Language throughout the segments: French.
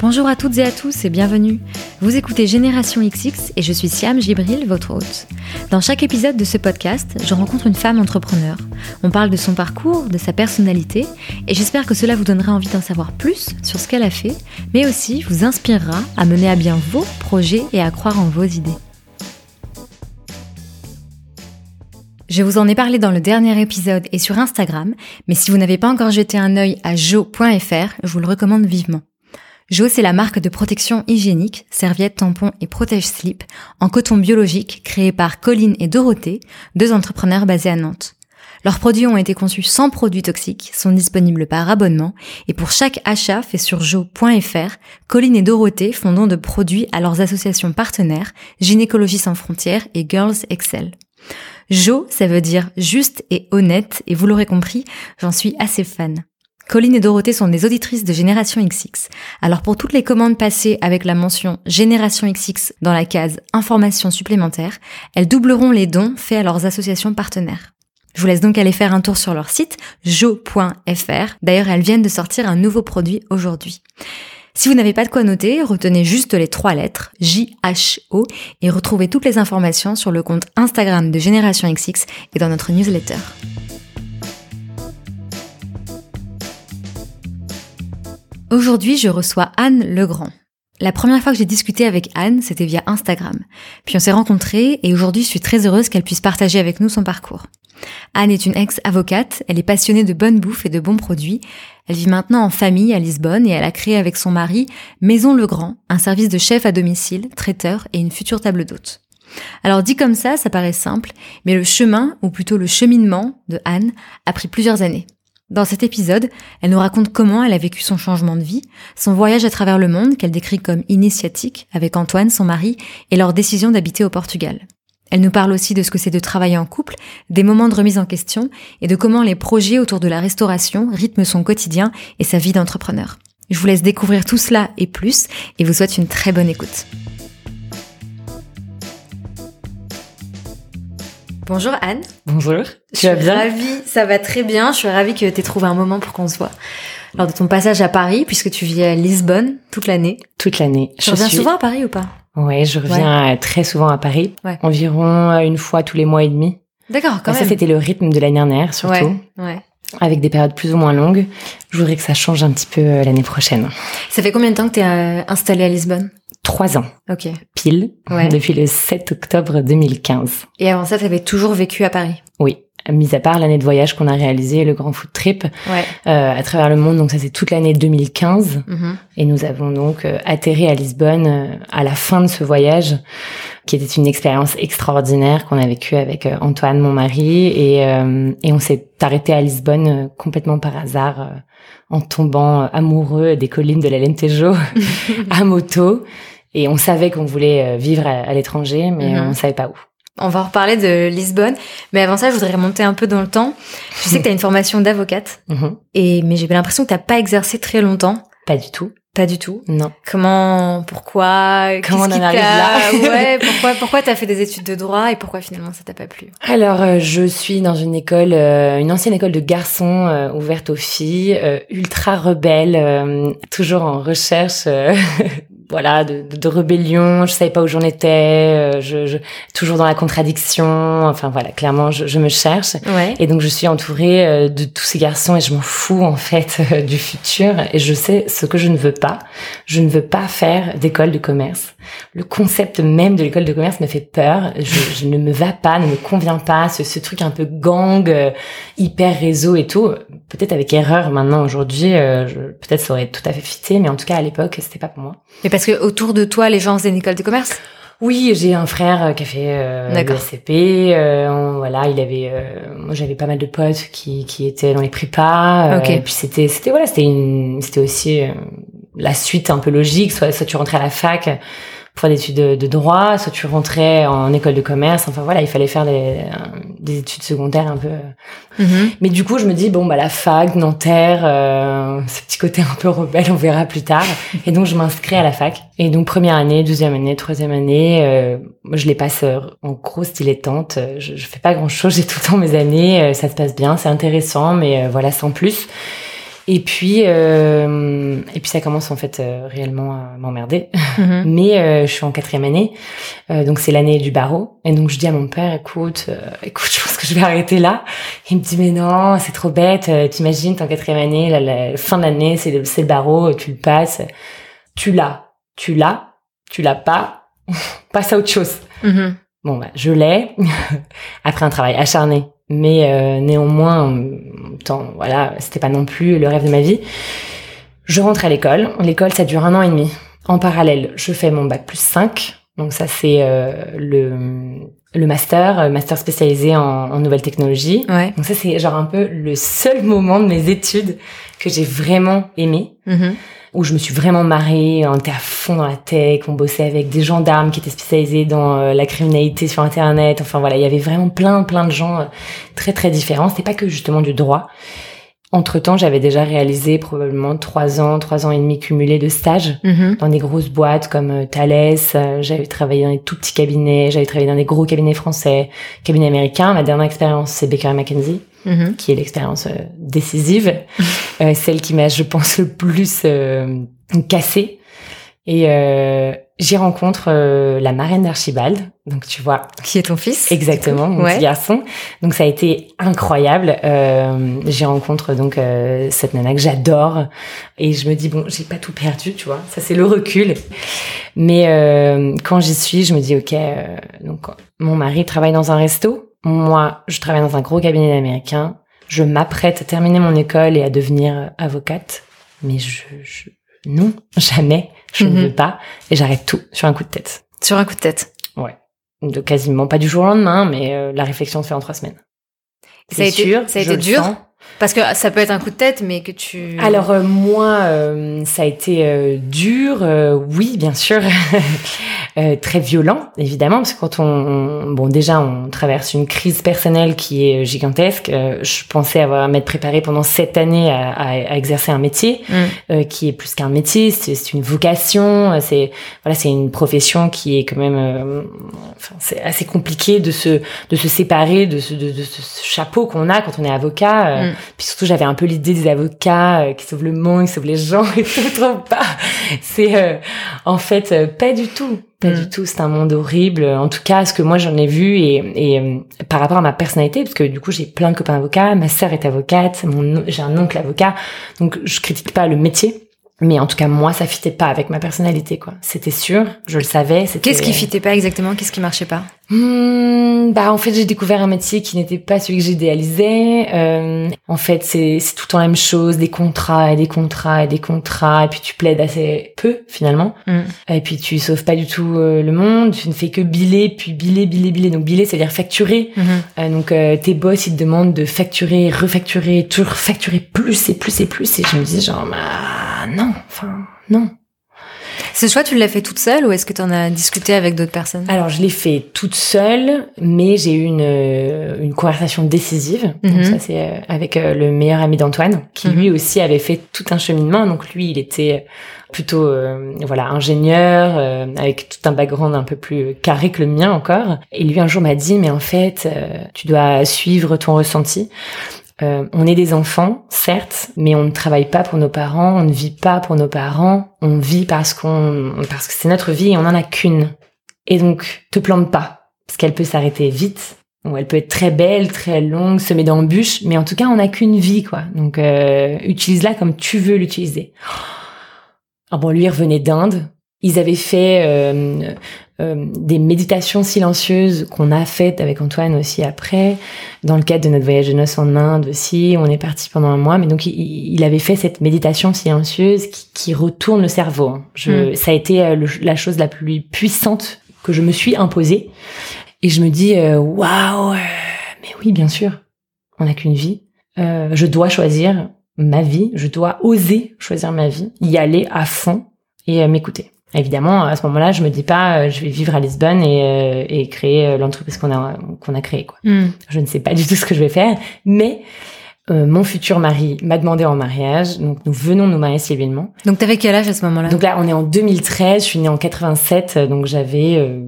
Bonjour à toutes et à tous et bienvenue. Vous écoutez Génération XX et je suis Siam Gibril, votre hôte. Dans chaque épisode de ce podcast, je rencontre une femme entrepreneur. On parle de son parcours, de sa personnalité et j'espère que cela vous donnera envie d'en savoir plus sur ce qu'elle a fait, mais aussi vous inspirera à mener à bien vos projets et à croire en vos idées. Je vous en ai parlé dans le dernier épisode et sur Instagram, mais si vous n'avez pas encore jeté un œil à jo.fr, je vous le recommande vivement. Jo, c'est la marque de protection hygiénique, serviettes, tampons et protège-slip en coton biologique créée par Colline et Dorothée, deux entrepreneurs basés à Nantes. Leurs produits ont été conçus sans produits toxiques, sont disponibles par abonnement et pour chaque achat fait sur jo.fr, Colline et Dorothée font don de produits à leurs associations partenaires Gynécologie sans frontières et Girls Excel. Jo, ça veut dire juste et honnête et vous l'aurez compris, j'en suis assez fan. Colline et Dorothée sont des auditrices de Génération XX. Alors pour toutes les commandes passées avec la mention Génération XX dans la case Informations supplémentaires, elles doubleront les dons faits à leurs associations partenaires. Je vous laisse donc aller faire un tour sur leur site jo.fr. D'ailleurs, elles viennent de sortir un nouveau produit aujourd'hui. Si vous n'avez pas de quoi noter, retenez juste les trois lettres J-H-O et retrouvez toutes les informations sur le compte Instagram de Génération XX et dans notre newsletter. Aujourd'hui, je reçois Anne Legrand. La première fois que j'ai discuté avec Anne, c'était via Instagram. Puis on s'est rencontrés et aujourd'hui, je suis très heureuse qu'elle puisse partager avec nous son parcours. Anne est une ex-avocate, elle est passionnée de bonne bouffe et de bons produits. Elle vit maintenant en famille à Lisbonne et elle a créé avec son mari Maison Legrand, un service de chef à domicile, traiteur et une future table d'hôte. Alors dit comme ça, ça paraît simple, mais le chemin, ou plutôt le cheminement de Anne, a pris plusieurs années. Dans cet épisode, elle nous raconte comment elle a vécu son changement de vie, son voyage à travers le monde qu'elle décrit comme initiatique avec Antoine, son mari, et leur décision d'habiter au Portugal. Elle nous parle aussi de ce que c'est de travailler en couple, des moments de remise en question et de comment les projets autour de la restauration rythment son quotidien et sa vie d'entrepreneur. Je vous laisse découvrir tout cela et plus et vous souhaite une très bonne écoute. Bonjour Anne. Bonjour. Tu vas bien? ravie, ça va très bien. Je suis ravie que tu aies trouvé un moment pour qu'on se voit. Lors de ton passage à Paris, puisque tu vis à Lisbonne toute l'année. Toute l'année. Tu reviens souvent à Paris ou pas? Ouais, je reviens très souvent à Paris. Environ euh, une fois tous les mois et demi. D'accord, quand même. Ça, c'était le rythme de l'année dernière, surtout. Ouais. Avec des périodes plus ou moins longues. Je voudrais que ça change un petit peu euh, l'année prochaine. Ça fait combien de temps que tu es euh, installée à Lisbonne? Trois ans. Ok. Pile. Depuis le 7 octobre 2015. Et avant ça, tu avais toujours vécu à Paris? Oui. Mis à part l'année de voyage qu'on a réalisé, le Grand Food Trip, ouais. euh, à travers le monde. Donc ça, c'est toute l'année 2015. Mhm. Et nous avons donc euh, atterri à Lisbonne euh, à la fin de ce voyage, qui était une expérience extraordinaire qu'on a vécue avec euh, Antoine, mon mari. Et, et on s'est arrêté à Lisbonne complètement par hasard, en tombant amoureux des collines de l'Alentejo à moto. Et on savait qu'on voulait euh, vivre à, l'étranger, mais mhm. on savait pas où. On va reparler de Lisbonne, mais avant ça, je voudrais remonter un peu dans le temps. Je sais que tu as une formation d'avocate, mhm. et mais j'ai l'impression que tu pas exercé très longtemps. Pas du tout. Pas du tout. Non. Comment, pourquoi, comment on en arrive là Ouais, pourquoi, pourquoi t'as fait des études de droit et pourquoi finalement ça t'a pas plu? Alors, euh, je suis dans une école, euh, une ancienne école de garçons ouverte aux filles, ultra rebelle, toujours en recherche voilà de, de, rébellion je savais pas où j'en étais euh, je, je, toujours dans la contradiction enfin voilà clairement je, je me cherche. Ouais. et donc je suis entourée euh, de tous ces garçons et je m'en fous en fait euh, du futur. Et je sais ce que je ne veux pas. Je ne veux pas faire d'école de commerce. Le concept même de l'école de commerce me fait peur. Je, je, ne me va pas ne me convient pas ce, ce truc un peu gang hyper réseau et tout. Peut-être avec erreur maintenant aujourd'hui peut-être ça aurait tout à fait fité mais en tout cas à l'époque c'était pas pour moi parce que autour de toi, les gens faisaient une école de commerce? Oui, j'ai un frère euh, qui a fait euh, l'ESCP. Euh, voilà, il avait. Euh, moi, j'avais pas mal de potes qui qui étaient dans les prépas. Euh, et puis c'était c'était voilà, c'était une c'était aussi la suite un peu logique. Soit soit tu rentrais à la fac pour des études de, droit, soit tu rentrais en école de commerce. Enfin voilà, il fallait faire des, des études secondaires un peu. Mhm. Mais du coup, je me dis bon bah la fac, Nanterre, euh, ce petit côté un peu rebelle, on verra plus tard. Et donc je m'inscris à la fac. Et donc première année, deuxième année, troisième année, euh, je les passe euh, en grosse dilettante. Je, je fais pas grand chose, j'ai tout le temps mes années, euh, ça se passe bien, c'est intéressant, mais voilà sans plus. Et puis, euh, et puis ça commence en fait réellement à m'emmerder. Mhm. Mais je suis en quatrième année, donc c'est l'année du barreau. Et donc je dis à mon père, écoute, écoute, je pense que je vais arrêter là. Il me dit mais non, c'est trop bête. T'imagines, t'es en quatrième année, la, la fin de l'année, c'est le, c'est le barreau, tu le passes, tu l'as, tu l'as, tu l'as pas, passe à autre chose. Mhm. Bon, bah, je l'ai après un travail acharné, mais euh, néanmoins, temps, voilà, c'était pas non plus le rêve de ma vie. Je rentre à l'école. L'école, ça dure un an et demi. En parallèle, je fais mon bac plus 5. Donc ça, c'est euh, le, le master, euh, master spécialisé en, en nouvelles technologies. Ouais. Donc ça, c'est genre un peu le seul moment de mes études que j'ai vraiment aimé Mhm. Où je me suis vraiment marrée, on était à fond dans la tech, on bossait avec des gendarmes qui étaient spécialisés dans euh, la criminalité sur internet, enfin voilà, il y avait vraiment plein plein de gens euh, très très différents, c'était pas que justement du droit. Entre-temps, j'avais déjà réalisé probablement trois ans, trois ans et demi cumulés de stages Mhm. dans des grosses boîtes comme euh, Thales, j'avais travaillé dans des tout petits cabinets, j'avais travaillé dans des gros cabinets français, cabinets américains. Ma dernière expérience, c'est Baker McKenzie Mhm. qui est l'expérience euh, décisive, celle qui m'a, je pense, le plus euh, cassée. Et euh, j'y rencontre euh, la marraine d'Archibald, donc tu vois Qui est ton fils exactement mon Ouais. petit garçon. Donc ça a été incroyable. Euh, j'y rencontre donc euh, cette nana que j'adore et je me dis bon, j'ai pas tout perdu, tu vois. Ça c'est le recul. Mais euh, quand j'y suis, je me dis ok, euh, donc mon mari travaille dans un resto, moi je travaille dans un gros cabinet américain. Je m'apprête à terminer mon école et à devenir avocate, mais je, je non jamais, je Mhm. ne veux pas et j'arrête tout sur un coup de tête. Sur un coup de tête. Ouais. De quasiment pas du jour au lendemain, mais euh, la réflexion se fait en trois semaines. Ça a C'est été, sûr, ça a été dur? sens. Parce que ça peut être un coup de tête, mais que tu. Alors euh, moi, euh, ça a été euh, dur, euh, oui, bien sûr, Euh, très violent, évidemment, parce que quand on, on- bon, déjà, on traverse une crise personnelle qui est gigantesque. Euh, je pensais avoir m'être préparée pendant sept années à, à- à exercer un métier Mm. euh, qui est plus qu'un métier, c'est une vocation, euh, c'est voilà, c'est une profession qui est quand même, euh, enfin, c'est assez compliqué de se de se séparer de ce de, de ce chapeau qu'on a quand on est avocat. euh, Mm. Puis surtout, j'avais un peu l'idée des avocats euh, qui sauvent le monde, qui sauvent les gens et tout, pas. C'est euh, en fait euh, pas du tout. Pas Mm. du tout, c'est un monde horrible. En tout cas, ce que moi j'en ai vu et, et euh, par rapport à ma personnalité, parce que du coup j'ai plein de copains avocats, ma sœur est avocate, mon j'ai un oncle avocat, donc je critique pas le métier, mais en tout cas moi ça fitait pas avec ma personnalité quoi. C'était sûr, je le savais. c'était- Qu'est-ce qui fitait pas exactement? Qu'est-ce qui marchait pas? Hmm, bah en fait j'ai découvert un métier qui n'était pas celui que j'idéalisais. Euh, en fait c'est c'est tout le temps la même chose, des contrats et des contrats et des contrats et puis tu plaides assez peu finalement. Mm. Et puis tu sauves pas du tout euh, le monde, tu ne fais que biller puis biller biller biller. Donc biller c'est à dire facturer. Mhm. Euh, donc euh, tes boss ils te demandent de facturer, refacturer, toujours facturer plus et plus et plus et je me dis genre bah non, enfin non. Ce choix, tu l'as fait toute seule ou est-ce que tu en as discuté avec d'autres personnes? Alors, je l'ai fait toute seule, mais j'ai eu une, euh, une conversation décisive. Mhm. Donc ça, c'est euh, avec euh, le meilleur ami d'Antoine, qui Mhm. lui aussi avait fait tout un cheminement. Donc lui, il était plutôt euh, voilà ingénieur euh, avec tout un background un peu plus carré que le mien encore. Et lui un jour m'a dit mais en fait, euh, tu dois suivre ton ressenti. Euh, on est des enfants, certes, mais on ne travaille pas pour nos parents, on ne vit pas pour nos parents, on vit parce qu'on, parce que c'est notre vie et on en a qu'une. Et donc, te plante pas, parce qu'elle peut s'arrêter vite, ou elle peut être très belle, très longue, semée d'embûches, mais en tout cas, on n'a qu'une vie, quoi. Donc, euh, utilise-la comme tu veux l'utiliser. Ah bon, lui, il revenait d'Inde. Ils avaient fait euh, euh, des méditations silencieuses qu'on a faites avec Antoine aussi après, dans le cadre de notre voyage de noces en Inde aussi. On est parti pendant un mois, mais donc il, il avait fait cette méditation silencieuse qui, qui retourne le cerveau. hein. Je, Mm. Ça a été euh, le- la chose la plus puissante que je me suis imposée. Et je me dis, euh, waouh, euh, mais oui, bien sûr, on n'a qu'une vie. Euh, je dois choisir ma vie, je dois oser choisir ma vie, y aller à fond et euh, m'écouter. Évidemment, à ce moment-là, je me dis pas, euh, je vais vivre à Lisbonne et, euh, et créer euh, l'entreprise qu'on a qu'on a créée. Quoi. Mm. Je ne sais pas du tout ce que je vais faire, mais euh, mon futur mari m'a demandé en mariage, donc nous venons nous marier civilement. Donc t'avais quel âge à ce moment-là? Donc là, on est en 2013, je suis née en 87, euh, donc j'avais euh,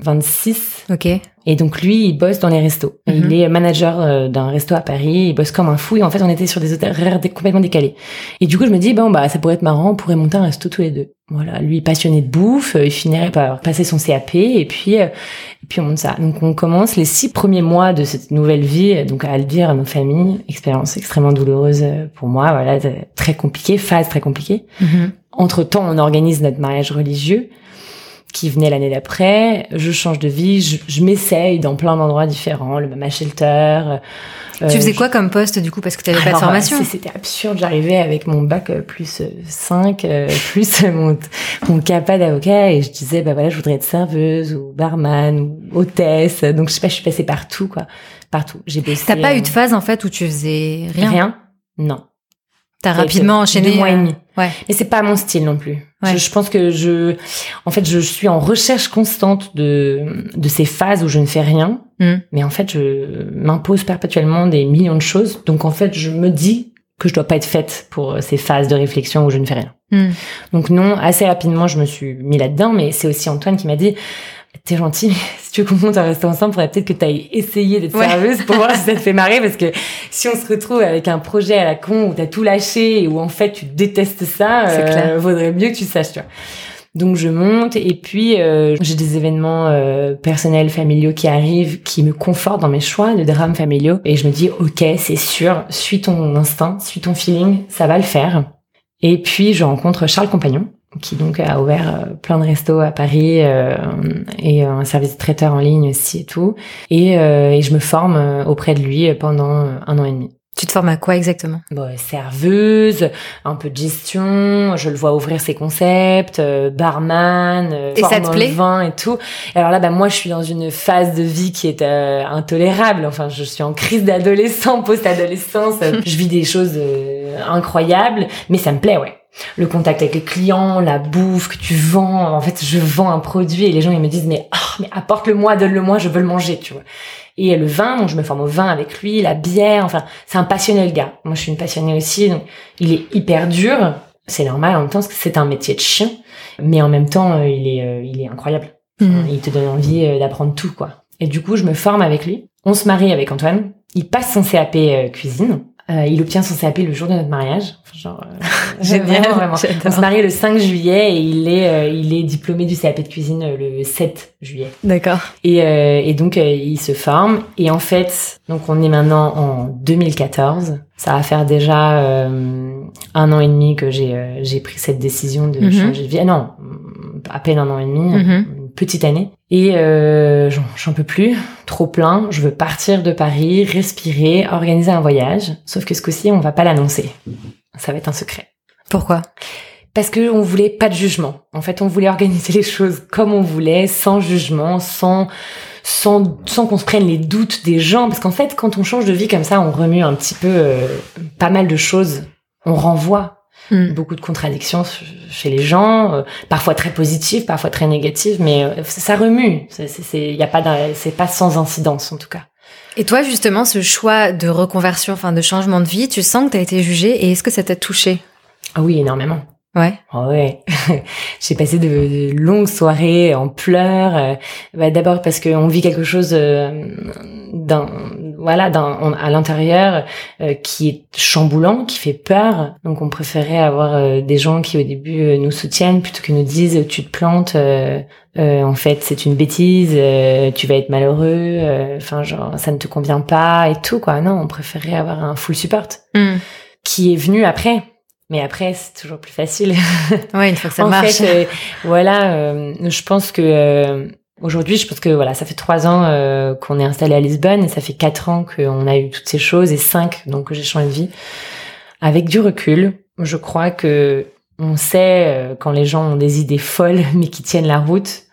26. Ok. Et donc lui, il bosse dans les restos. Mhm. Il est manager euh, d'un resto à Paris. Il bosse comme un fou. Et en fait, on était sur des horaires complètement décalés. Et du coup, je me dis bon bah ça pourrait être marrant. On pourrait monter un resto tous les deux. Voilà. Lui passionné de bouffe, euh, il finirait par passer son CAP. Et puis euh, et puis on monte ça. Donc on commence les six premiers mois de cette nouvelle vie. Donc à le dire à nos familles, expérience extrêmement douloureuse pour moi. Voilà, très compliquée, phase très compliquée. Mhm. Entre temps, on organise notre mariage religieux qui venait l'année d'après. Je change de vie, je, je m'essaye dans plein d'endroits différents, le Mama Shelter. euh, tu faisais quoi comme poste du coup parce que tu n'avais pas de formation C'était absurde. J'arrivais avec mon bac euh, plus 5, plus mon, mon CAPA d'avocat et je disais, bah voilà, je voudrais être serveuse ou barman ou hôtesse. Donc, je sais pas, je suis passée partout, quoi. Partout. J'ai bossé. T'as pas euh, eu de phase en fait où tu faisais rien, Rien? Non. T'as rapidement enchaîné deux mois et euh, demi. Ouais. Mais c'est pas mon style non plus. Ouais. Je, je pense que je, en fait, je suis en recherche constante de de ces phases où je ne fais rien. Mhm. Mais en fait, je m'impose perpétuellement des millions de choses. Donc en fait, je me dis que je dois pas être faite pour ces phases de réflexion où je ne fais rien. Hmm. Donc non, assez rapidement, je me suis mis là-dedans. Mais c'est aussi Antoine qui m'a dit. T'es gentil, mais si tu veux qu'on monte un resto ensemble, faudrait peut-être que t'ailles essayer d'être Ouais. serveuse pour voir si ça te fait marrer, parce que si on se retrouve avec un projet à la con où t'as tout lâché et où en fait tu détestes ça, euh, vaudrait mieux que tu saches, tu vois. Donc je monte et puis euh, j'ai des événements euh, personnels, familiaux qui arrivent, qui me confortent dans mes choix de drames familiaux et je me dis ok c'est sûr, suis ton instinct, suis ton feeling, ça va le faire. Et puis je rencontre Charles Compagnon qui donc a ouvert euh, plein de restos à Paris euh, et un service de traiteur en ligne aussi et tout. Et, euh, et je me forme euh, auprès de lui pendant euh, un an et demi. Tu te formes à quoi exactement? Bon, serveuse, un peu de gestion, je le vois ouvrir ses concepts, euh, barman, euh, Et ça te plaît? vin et tout. Et alors là, bah moi, je suis dans une phase de vie qui est euh, intolérable. Enfin, je suis en crise d'adolescent, post-adolescence. je vis des choses euh, incroyables, mais ça me plaît, ouais. Le contact avec les clients, la bouffe que tu vends. En fait, je vends un produit et les gens ils me disent mais ah, mais apporte-le-moi, donne-le-moi, je veux le manger, tu vois. Et le vin, donc je me forme au vin avec lui, la bière, enfin, c'est un passionné le gars. Moi, je suis une passionnée aussi, donc il est hyper dur. C'est normal en même temps parce que c'est un métier de chien, mais en même temps, euh, il est, euh, il est incroyable. Mhm. Il te donne envie euh, d'apprendre tout, quoi. Et du coup, je me forme avec lui. On se marie avec Antoine. Il passe son CAP cuisine. Euh, il obtient son CAP le jour de notre mariage. Genre, euh, Génial, vraiment, vraiment. On se marie le 5 juillet et il est, euh, il est diplômé du CAP de cuisine euh, le 7 juillet. D'accord. Et, euh, et donc, euh, il se forme. Et en fait, donc on est maintenant en 2014. Ça va faire déjà euh, un an et demi que j'ai euh, j'ai pris cette décision de Mhm. changer de vie. Ah non, à peine un an et demi, Mhm. une petite année. Et euh, j'en peux plus, trop plein. Je veux partir de Paris, respirer, organiser un voyage. Sauf que ce coup-ci, on va pas l'annoncer. Ça va être un secret. Pourquoi? Parce que on voulait pas de jugement. En fait, on voulait organiser les choses comme on voulait, sans jugement, sans sans sans qu'on se prenne les doutes des gens. Parce qu'en fait, quand on change de vie comme ça, on remue un petit peu euh, pas mal de choses. On renvoie Hmm. beaucoup de contradictions chez les gens, euh, parfois très positives, parfois très négatives, mais euh, ça remue. C'est pas pas sans incidence en tout cas. Et toi, justement, ce choix de reconversion, enfin de changement de vie, tu sens que t'as été jugée et est-ce que ça t'a touché Ah oui, énormément. Ouais. Ah ouais, j'ai passé de, de longues soirées en pleurs. euh, bah, D'abord parce qu'on vit quelque chose euh, d'un, voilà, on- à l'intérieur euh, qui est chamboulant, qui fait peur. Donc on préférait avoir euh, des gens qui au début euh, nous soutiennent plutôt que nous disent tu te plantes. euh, euh, en fait, c'est une bêtise. euh, tu vas être malheureux. euh, Enfin, genre ça ne te convient pas et tout quoi. Non, on préférait avoir un full support Hmm. qui est venu après. Mais après, c'est toujours plus facile. Ouais, une fois que ça en marche. fait, euh, voilà, euh, je pense que euh, aujourd'hui, je pense que voilà, ça fait trois ans euh, qu'on est installé à Lisbonne et ça fait quatre ans qu'on a eu toutes ces choses et cinq donc que j'ai changé de vie. Avec du recul, je crois que on sait euh, quand les gens ont des idées folles mais qui tiennent la route.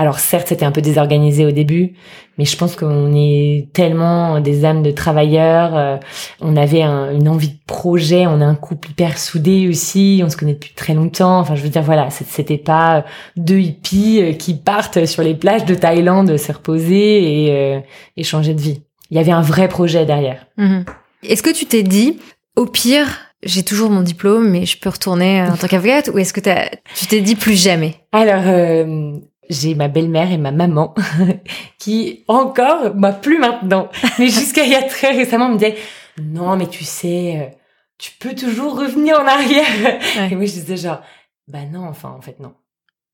Alors certes, c'était un peu désorganisé au début, mais je pense qu'on est tellement des âmes de travailleurs. euh, on avait un- une envie de projet, on a un couple hyper soudé aussi, on se connaît depuis très longtemps. Enfin, je veux dire, voilà, c'était pas deux hippies euh, qui partent sur les plages de Thaïlande se reposer et, euh, et changer de vie. Il y avait un vrai projet derrière. Mhm. Est-ce que tu t'es dit, au pire, j'ai toujours mon diplôme, mais je peux retourner euh, en tant qu'avocate, ou est-ce que tu t'es dit plus jamais? Alors, euh, j'ai ma belle-mère et ma maman qui encore, bah plus maintenant, mais jusqu'à il y a très récemment me disaient non mais tu sais, euh, tu peux toujours revenir en arrière. Et moi je disais genre bah non enfin en fait non.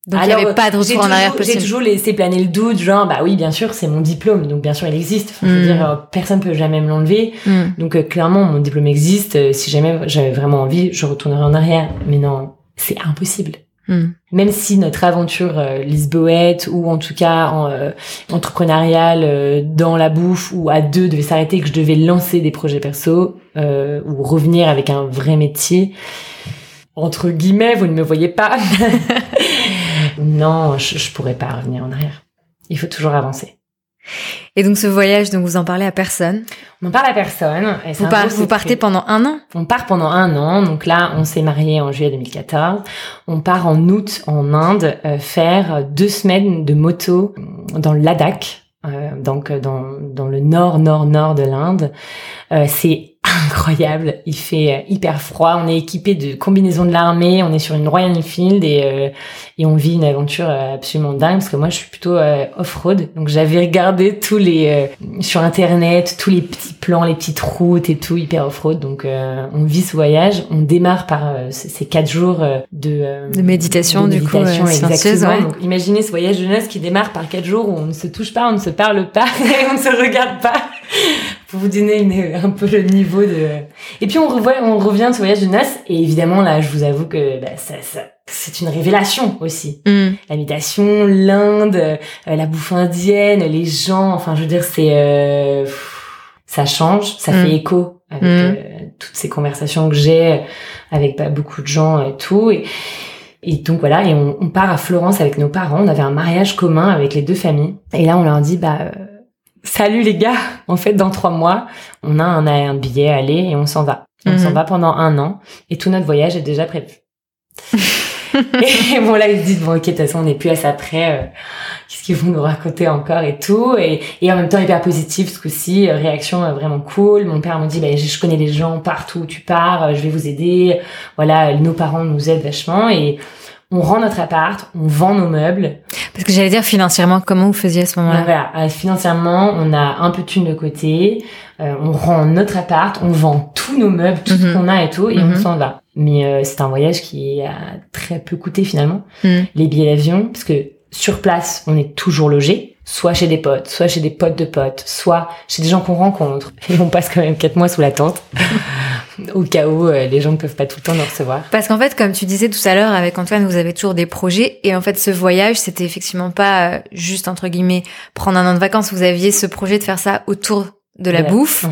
Donc il n'y avait pas de retour en arrière possible. J'ai toujours laissé planer le doute, genre bah oui bien sûr c'est mon diplôme, donc bien sûr il existe. Enfin, je veux hmm. dire euh, personne peut jamais me l'enlever. Hmm. Donc euh, clairement mon diplôme existe. si jamais j'avais vraiment envie, je retournerai en arrière. Mais non, c'est impossible. Hmm. Même si notre aventure euh, lisboète ou en tout cas en, euh, entrepreneuriale euh, dans la bouffe ou à deux devait s'arrêter, que je devais lancer des projets perso euh, ou revenir avec un vrai métier, entre guillemets, vous ne me voyez pas. non, je, je pourrais pas revenir en arrière. Il faut toujours avancer. Et donc ce voyage, donc vous en parlez à personne On en parle à personne. Et vous, vous partez pendant un an? On part pendant un an. Donc là, on s'est marié en juillet 2014. On part en août en Inde euh, faire deux semaines de moto dans le Ladakh. Euh, donc dans, dans le nord nord nord de l'Inde. Euh, c'est incroyable. Il fait euh, hyper froid. On est équipé de combinaisons de l'armée. On est sur une Royal Enfield et, euh, et on vit une aventure euh, absolument dingue parce que moi je suis plutôt off-road. Donc j'avais regardé tous les sur internet tous les petits plans, les petites routes et tout hyper off-road. Donc on vit ce voyage. On démarre par ces quatre jours de, de méditation, du coup, exactement. Donc imaginez ce voyage de noces qui démarre par quatre jours où on ne se touche pas, on ne se parle pas, et on ne se regarde pas pour vous donner un peu le niveau de. Et puis on revoit, on revient de ce voyage de noces et évidemment là, je vous avoue que bah, ça, ça c'est une révélation aussi. Mm. La méditation, l'Inde, euh, la bouffe indienne, les gens. Enfin, je veux dire, c'est euh, ça change, ça mm. fait écho avec mm. euh, toutes ces conversations que j'ai avec bah, beaucoup de gens et tout. Et, et donc voilà, et on, on, part à Florence avec nos parents. On avait un mariage commun avec les deux familles. Et là, on leur dit bah salut les gars, en fait dans trois mois, on a un, un billet à aller et on s'en va. On s'en mhm. va pendant un an et tout notre voyage est déjà prévu. et bon là ils se disent bon ok de toute façon on n'est plus à ça près, euh, qu'est-ce qu'ils vont nous raconter encore et tout et, et en même temps hyper positif ce coup-ci, euh, réaction euh, vraiment cool. Mon père me dit bah je connais des gens partout où tu pars, je vais vous aider. Voilà nos parents nous aident vachement et on rend notre appart, on vend nos meubles. Parce que j'allais dire financièrement, comment vous faisiez à ce moment-là Voilà, euh, financièrement, on a un peu de thunes de côté, euh, on rend notre appart, on vend tous nos meubles, tout ce mhm. qu'on a et tout, et on mhm. s'en va. Mais euh, c'est un voyage qui a très peu coûté finalement. Mhm. Les billets d'avion, parce que sur place, on est toujours logé, soit chez des potes, soit chez des potes de potes, soit chez des gens qu'on rencontre. Et on passe quand même quatre mois sous la tente. Au cas où euh, les gens ne peuvent pas tout le temps nous recevoir. Parce qu'en fait, comme tu disais tout à l'heure avec Antoine, vous avez toujours des projets et en fait, ce voyage, c'était effectivement pas euh, juste entre guillemets prendre un an de vacances. Vous aviez ce projet de faire ça autour de la bouffe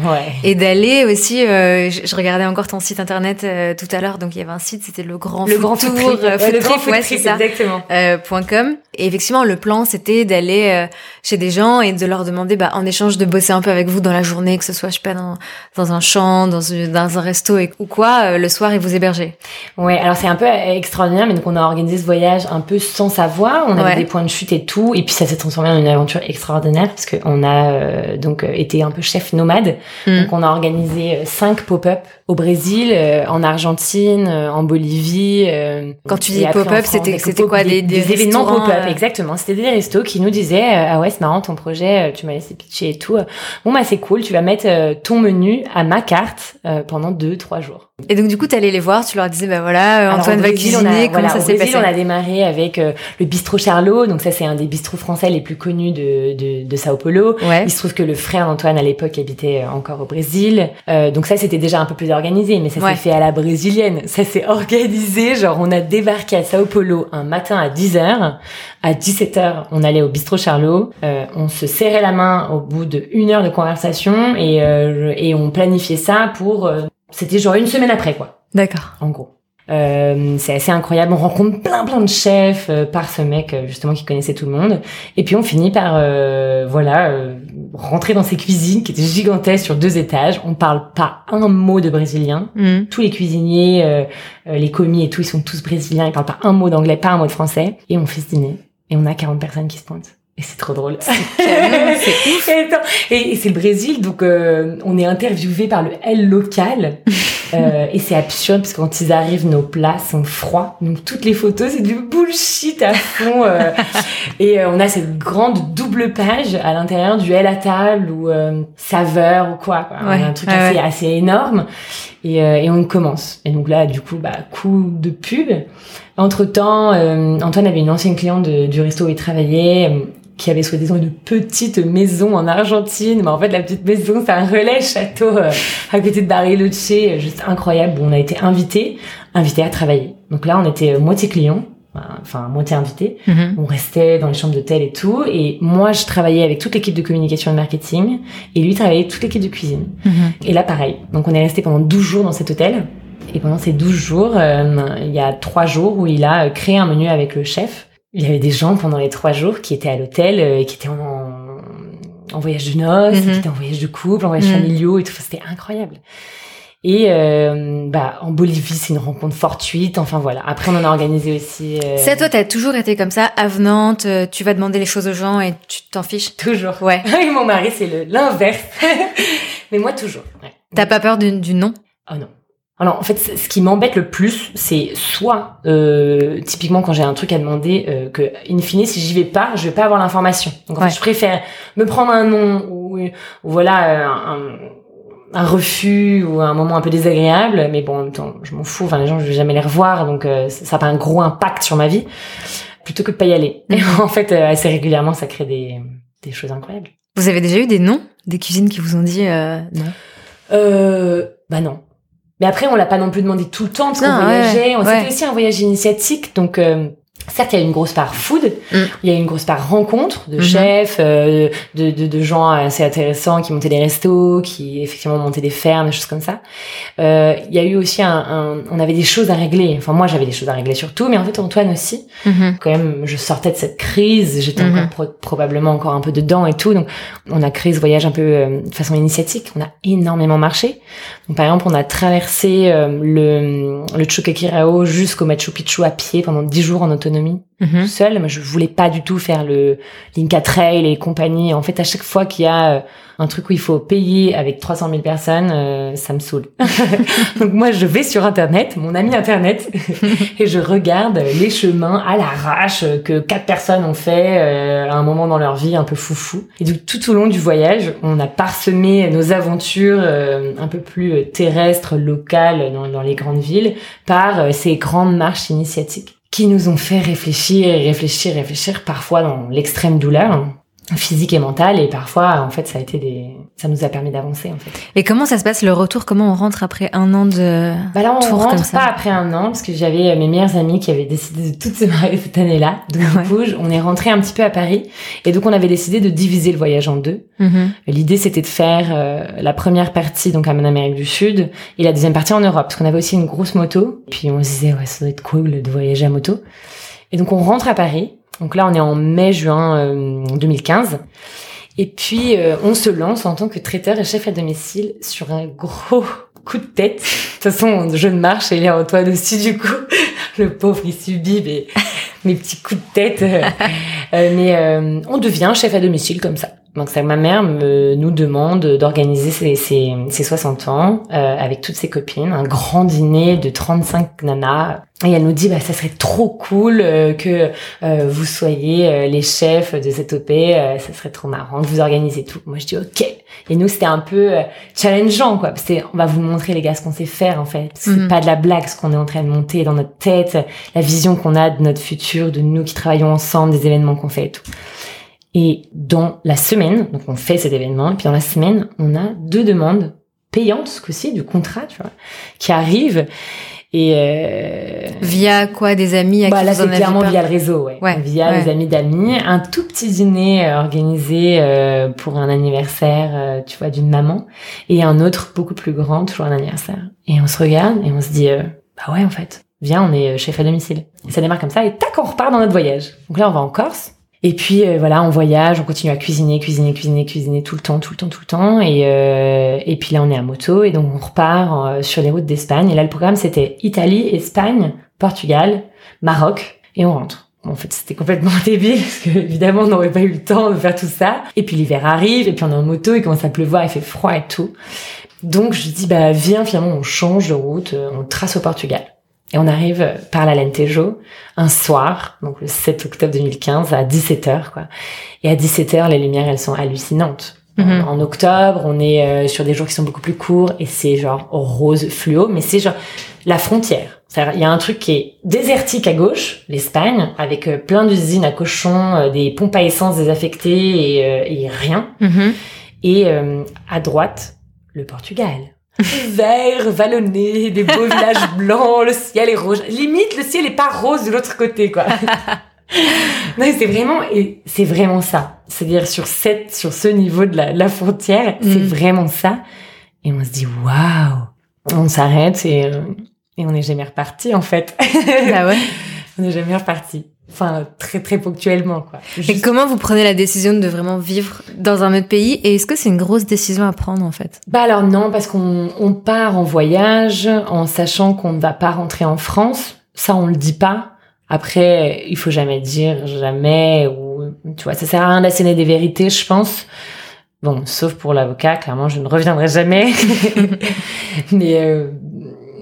et d'aller aussi euh, je, regardais encore ton site internet euh, tout à l'heure donc il y avait un site c'était le grand le grand tour euh, le grand ouais, c'est ça exactement. euh, .com. Et effectivement le plan c'était d'aller chez des gens et de leur demander bah en échange de bosser un peu avec vous dans la journée que ce soit je sais pas dans dans un champ dans dans un resto et, ou quoi le soir et vous héberger ouais alors c'est un peu extraordinaire mais donc on a organisé ce voyage un peu sans savoir on avait des points de chute et tout. Et puis ça s'est transformé en une aventure extraordinaire parce que on a donc été un peu chef nomade. Hmm. Donc on a organisé euh, cinq pop-up au Brésil, euh, en Argentine, euh, en Bolivie. Quand tu dis pop-up, c'était c'était quoi des, des, événements pop-up Exactement. C'était des restos qui nous disaient ah ouais c'est marrant ton projet, tu m'as laissé pitcher et tout. Bon bah c'est cool, tu vas mettre ton menu à ma carte pendant deux trois jours. Et donc du coup, tu allais les voir, tu leur disais bah voilà, Antoine va cuisiner, comment ça s'est passé On a démarré avec le bistrot Charlot, donc ça c'est un des bistrots français les plus connus de de, de Sao Paulo. Il se trouve que le frère d'Antoine à l'époque habitait encore au Brésil, euh, donc ça c'était déjà un peu plus organisé, mais ça s'est fait à la brésilienne. Ça s'est organisé, genre on a débarqué à Sao Paulo un matin à 10h, à 17h on allait au bistrot Charlot, euh, on se serrait la main au bout de une heure de conversation et euh, et on planifiait ça pour euh, c'était genre une semaine après, quoi. D'accord. En gros. Euh, c'est assez incroyable. On rencontre plein plein de chefs euh, par ce mec euh, justement qui connaissait tout le monde. Et puis on finit par euh, voilà rentrer dans ces cuisines qui étaient gigantesques sur deux étages. On parle pas un mot de brésilien. Mm. Tous les cuisiniers, les commis et tout, ils sont tous brésiliens. Ils parlent pas un mot d'anglais, pas un mot de français. Et on fait ce dîner. Et on a 40 personnes qui se pointent. Et c'est trop drôle. Et, et c'est le Brésil, donc euh, on est interviewé par le L local. Euh, et c'est absurde parce que quand ils arrivent, nos plats sont froids. Donc toutes les photos, c'est du bullshit à fond. Euh. et euh, on a cette grande double page à l'intérieur du L à table ou euh, saveur ou quoi. quoi. Ouais, On a un truc ouais, assez, ouais. assez énorme. Et, et on commence. Et donc là, du coup, bah, coup de pub. Entre temps, Antoine avait une ancienne cliente de- du resto où il travaillait. Qui avait soi-disant une petite maison en Argentine. Mais en fait, la petite maison, c'est un relais château euh, à côté de Bariloche, juste incroyable. Où on a été invités, invités à travailler. Donc là, on était euh, moitié clients, enfin moitié invités. Mhm. On restait dans les chambres d'hôtel et tout. Et moi, je travaillais avec toute l'équipe de communication et de marketing. Et lui travaillait toute l'équipe de cuisine. Mhm. Et là, pareil. Donc, on est resté pendant 12 jours dans cet hôtel. Et pendant ces 12 jours, euh, il y a trois jours où il a euh, créé un menu avec le chef. Il y avait des gens pendant les trois jours qui étaient à l'hôtel, euh, et qui étaient en, en voyage de noces, Mhm. qui étaient en voyage de couple, en voyage Mhm. familiaux et tout. Enfin, C'était incroyable. Et euh, bah, en Bolivie, c'est une rencontre fortuite. Enfin voilà. Après, on en a organisé aussi. euh, Ça, toi, t'as toujours été comme ça, avenante, euh, tu vas demander les choses aux gens et tu t'en fiches? Toujours. Ouais. Et mon mari, c'est le- l'inverse. Mais moi, toujours. Ouais. T'as pas peur du, du non? Oh non. Alors en fait, ce qui m'embête le plus, c'est soit euh, typiquement quand j'ai un truc à demander, euh, que in fine, si j'y vais pas, je vais pas avoir l'information. Donc en Ouais. fait, je préfère me prendre un nom ou, ou voilà euh, un, un refus ou un moment un peu désagréable, mais bon en même temps, je m'en fous. Enfin, les gens, je vais jamais les revoir, donc euh, ça ça a pas un gros impact sur ma vie, plutôt que de pas y aller. Et Mhm. en fait, euh, assez régulièrement, ça crée des des choses incroyables. Vous avez déjà eu des noms Des cuisines qui vous ont dit euh, non? Euh, bah non. Mais après, on l'a pas non plus demandé tout le temps parce qu'on ouais, voyageait. On. C'était aussi un voyage initiatique, donc euh, certes, il y a une grosse part food, Mm. il y a une grosse part rencontre de Mhm. chefs, euh, de, de, de gens assez intéressants qui montaient des restos, qui effectivement montaient des fermes, des choses comme ça. Euh, Il y a eu aussi un, un- on avait des choses à régler. Enfin, moi, j'avais des choses à régler surtout, mais en fait, Antoine aussi Mhm. quand même, je sortais de cette crise, j'étais Mhm. encore pro- probablement encore un peu dedans et tout. Donc, on a créé ce voyage un peu euh, de façon initiatique. On a énormément marché. Donc, par exemple, on a traversé euh, le, le jusqu'au Machu Picchu à pied pendant 10 jours en autonomie, Mhm. tout seul. Moi, je voulais pas du tout faire le l'Inca Trail et compagnie. En fait, à chaque fois qu'il y a euh, un truc où il faut payer avec 300 000 personnes, euh, ça me saoule. Donc, moi, je vais sur Internet, mon ami Internet, et je regarde les chemins à l'arrache que quatre personnes ont fait euh, à un moment dans leur vie un peu foufou. Et donc tout au long du voyage, on a parsemé nos aventures euh, un peu plus euh, terrestres, locales dans, dans les grandes villes par euh, ces grandes marches initiatiques qui nous ont fait réfléchir réfléchir, réfléchir parfois dans l'extrême douleur hein, physique et mentale et parfois en fait ça a été des ça nous a permis d'avancer en fait. Et comment ça se passe le retour? Comment on rentre après un an de Bah là, on tour comme rentre ça? pas après un an parce que j'avais euh, mes meilleurs amis qui avaient décidé de toutes se marier cette année-là. Donc Ouais. du coup, je- on est rentré un petit peu à Paris et donc on avait décidé de diviser le voyage en deux. Mhm. L'idée c'était de faire euh, la première partie donc en Amérique du Sud et la deuxième partie en Europe parce qu'on avait aussi une grosse moto. Puis on se disait ouais ça doit être cool de voyager à moto. Et donc on rentre à Paris. Donc là on est en mai-juin euh, 2015. Et puis euh, on se lance en tant que traiteur et chef à domicile sur un gros coup de tête. De toute façon je ne marche et il y a Antoine aussi du coup. Le pauvre il subit mes, mes petits coups de tête. Euh, mais euh, on devient chef à domicile comme ça. Donc ça, ma mère me, nous demande d'organiser ses, ses, ses 60 ans euh, avec toutes ses copines, un grand dîner de 35 nanas. Et elle nous dit, bah, ça serait trop cool euh, que euh, vous soyez euh, les chefs de cette OP, euh, ça serait trop marrant que vous organisez tout. Moi, je dis, ok. Et nous, c'était un peu euh, challengeant, quoi. Parce que on va vous montrer, les gars, ce qu'on sait faire, en fait. C'est Mhm. pas de la blague, ce qu'on est en train de monter dans notre tête, la vision qu'on a de notre futur, de nous qui travaillons ensemble, des événements qu'on fait et tout. Et dans la semaine, donc on fait cet événement, et puis dans la semaine, on a deux demandes payantes, ce coup-ci, du contrat, tu vois, qui arrivent. Et euh, Via quoi Des amis à bah, qui là, vous en c'est avez clairement via le réseau, ouais. Ouais, via ouais. les amis d'amis. Un tout petit dîner euh, organisé euh, pour un anniversaire, euh, tu vois, d'une maman. Et un autre beaucoup plus grand, toujours un anniversaire. Et on se regarde et on se dit, euh, bah ouais, en fait, viens, on est euh, chef à domicile. Et ça démarre comme ça et tac, on repart dans notre voyage. Donc là, on va en Corse. Et puis euh, voilà, on voyage, on continue à cuisiner, cuisiner, cuisiner, cuisiner tout le temps, tout le temps, tout le temps. Et euh, et puis là, on est à moto et donc on repart euh, sur les routes d'Espagne. Et là, le programme c'était Italie, Espagne, Portugal, Maroc et on rentre. Bon, en fait, c'était complètement débile parce que évidemment, on n'aurait pas eu le temps de faire tout ça. Et puis l'hiver arrive et puis on est en moto, il commence à pleuvoir, il fait froid et tout. Donc je dis bah viens finalement on change de route, on trace au Portugal. Et on arrive par la Lentejo un soir, donc le 7 octobre 2015 à 17h quoi. Et à 17h les lumières elles sont hallucinantes. Mhm. En octobre, on est euh, sur des jours qui sont beaucoup plus courts et c'est genre rose fluo, mais c'est genre la frontière. Il y a un truc qui est désertique à gauche, l'Espagne, avec euh, plein d'usines à cochons, euh, des pompes à essence désaffectées et, et rien. Mhm. Et à droite, le Portugal. Vert, vallonné, des beaux villages blancs, le ciel est rouge. Limite, le ciel est pas rose de l'autre côté, quoi. non, c'est vraiment, et c'est vraiment ça. C'est-à-dire sur cette, sur ce niveau de la, la frontière, c'est Mm. vraiment ça. Et on se dit, waouh! On s'arrête et, euh, et on n'est jamais reparti, en fait. Bah ouais. on n'est jamais reparti. Enfin, très, très ponctuellement, quoi. Et Juste- comment vous prenez la décision de vraiment vivre dans un autre pays? Et est-ce que c'est une grosse décision à prendre en fait? Bah alors non, parce qu'on on part en voyage en sachant qu'on ne va pas rentrer en France. Ça, on le dit pas. Après, il faut jamais dire jamais ou tu vois, ça sert à rien d'asséner des vérités, je pense. Bon, sauf pour l'avocat, clairement, je ne reviendrai jamais. Mais euh,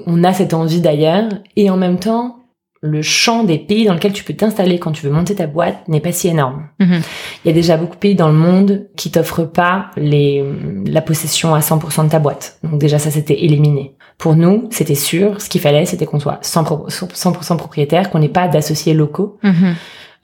on a cette envie d'ailleurs et en même temps, le champ des pays dans lequel tu peux t'installer quand tu veux monter ta boîte n'est pas si énorme. Mhm. Il y a déjà beaucoup de pays dans le monde qui t'offrent pas les, la possession à 100% de ta boîte. Donc déjà ça c'était éliminé. Pour nous, c'était sûr, ce qu'il fallait c'était qu'on soit 100%, 100% propriétaire, qu'on n'ait pas d'associés locaux. Mhm.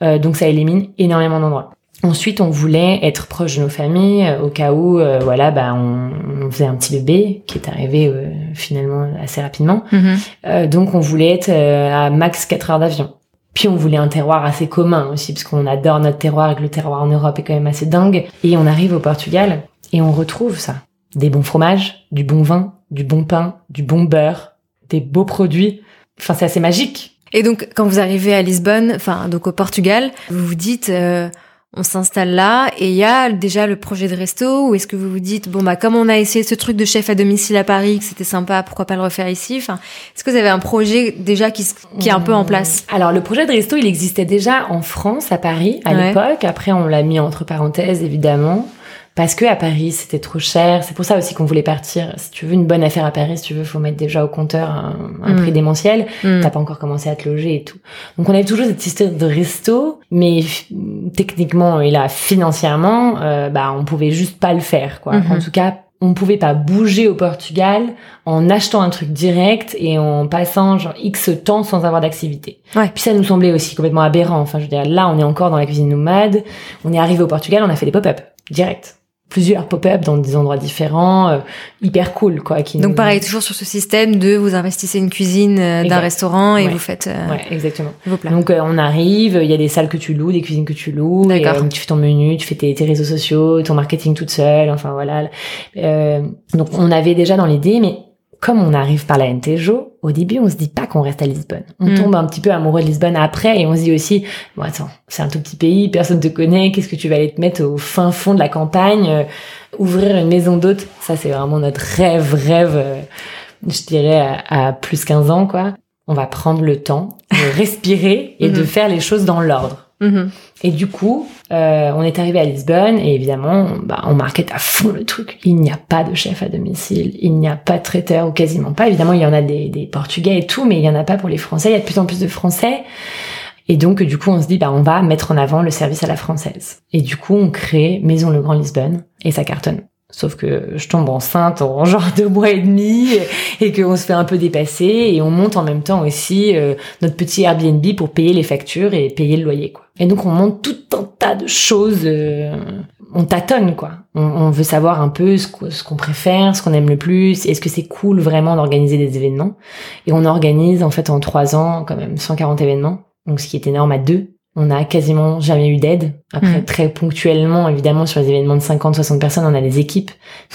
Euh, donc ça élimine énormément d'endroits. Ensuite, on voulait être proche de nos familles euh, au cas où, euh, voilà, bah, on, on faisait un petit bébé qui est arrivé euh, finalement assez rapidement. Mhm. Euh, donc on voulait être euh, à max 4 heures d'avion. Puis on voulait un terroir assez commun aussi, parce qu'on adore notre terroir et que le terroir en Europe est quand même assez dingue. Et on arrive au Portugal et on retrouve ça. Des bons fromages, du bon vin, du bon pain, du bon beurre, des beaux produits. Enfin, c'est assez magique. Et donc quand vous arrivez à Lisbonne, enfin donc au Portugal, vous vous dites euh, on s'installe là et il y a déjà le projet de resto ou est-ce que vous vous dites bon bah comme on a essayé ce truc de chef à domicile à Paris que c'était sympa pourquoi pas le refaire ici? Enfin est-ce que vous avez un projet déjà qui, qui est un peu en place? Alors le projet de resto, il existait déjà en France, à Paris, à Ouais. l'époque. Après, on l'a mis entre parenthèses, évidemment. Parce que à Paris, c'était trop cher. C'est pour ça aussi qu'on voulait partir. Si tu veux une bonne affaire à Paris, si tu veux, faut mettre déjà au compteur un, un Mm. prix démentiel. Hmm. T'as pas encore commencé à te loger et tout. Donc on avait toujours cette histoire de resto, mais techniquement et là financièrement, euh, bah on pouvait juste pas le faire quoi. Mhm. En tout cas, on pouvait pas bouger au Portugal en achetant un truc direct et en passant genre X temps sans avoir d'activité. Ouais. Puis ça nous semblait aussi complètement aberrant. Enfin, je veux dire, là, on est encore dans la cuisine nomade. On est arrivé au Portugal, on a fait des pop-up direct. Plusieurs pop-up dans des endroits différents, euh, hyper cool quoi. Qui donc nous- pareil toujours sur ce système de vous investissez une cuisine euh, d'un restaurant et Ouais. vous faites euh, Ouais, exactement. vos plats Donc euh, on arrive, il y a des salles que tu loues, des cuisines que tu loues, et, D'accord. euh, tu fais ton menu, tu fais tes, tes réseaux sociaux, ton marketing toute seule, enfin voilà. Euh, donc on avait déjà dans l'idée, mais comme on arrive par la NTJO, au début on se dit pas qu'on reste à Lisbonne. On Mm. tombe un petit peu amoureux de Lisbonne après et on se dit aussi, bon attends, c'est un tout petit pays, personne te connaît, qu'est-ce que tu vas aller te mettre au fin fond de la campagne, euh, ouvrir une maison d'hôte, ça c'est vraiment notre rêve, rêve, euh, je dirais à, à plus 15 ans quoi. On va prendre le temps de respirer et de Mhm. faire les choses dans l'ordre. Mhm. Et du coup, euh, on est arrivé à Lisbonne et évidemment, bah, on marquait à fond le truc. Il n'y a pas de chef à domicile, il n'y a pas de traiteur ou quasiment pas. Évidemment, il y en a des, Portugais et tout, mais il y en a pas pour les Français. Il y a de plus en plus de Français. Et donc, du coup, on se dit, bah, on va mettre en avant le service à la française. Et du coup, on crée Maison Le Grand Lisbonne et ça cartonne. Sauf que je tombe enceinte en genre deux mois et demi et qu'on se fait un peu dépasser et on monte en même temps aussi euh, notre petit Airbnb pour payer les factures et payer le loyer quoi. Et donc on monte tout un tas de choses, euh, on tâtonne quoi. On, veut savoir un peu ce qu'on préfère, ce qu'on aime le plus, est-ce que c'est cool vraiment d'organiser des événements? Et on organise en fait en trois ans quand même 140 événements, donc ce qui est énorme à deux. On a quasiment jamais eu d'aide. Après, Mhm. très ponctuellement, évidemment, sur les événements de 50, 60 personnes, on a des équipes.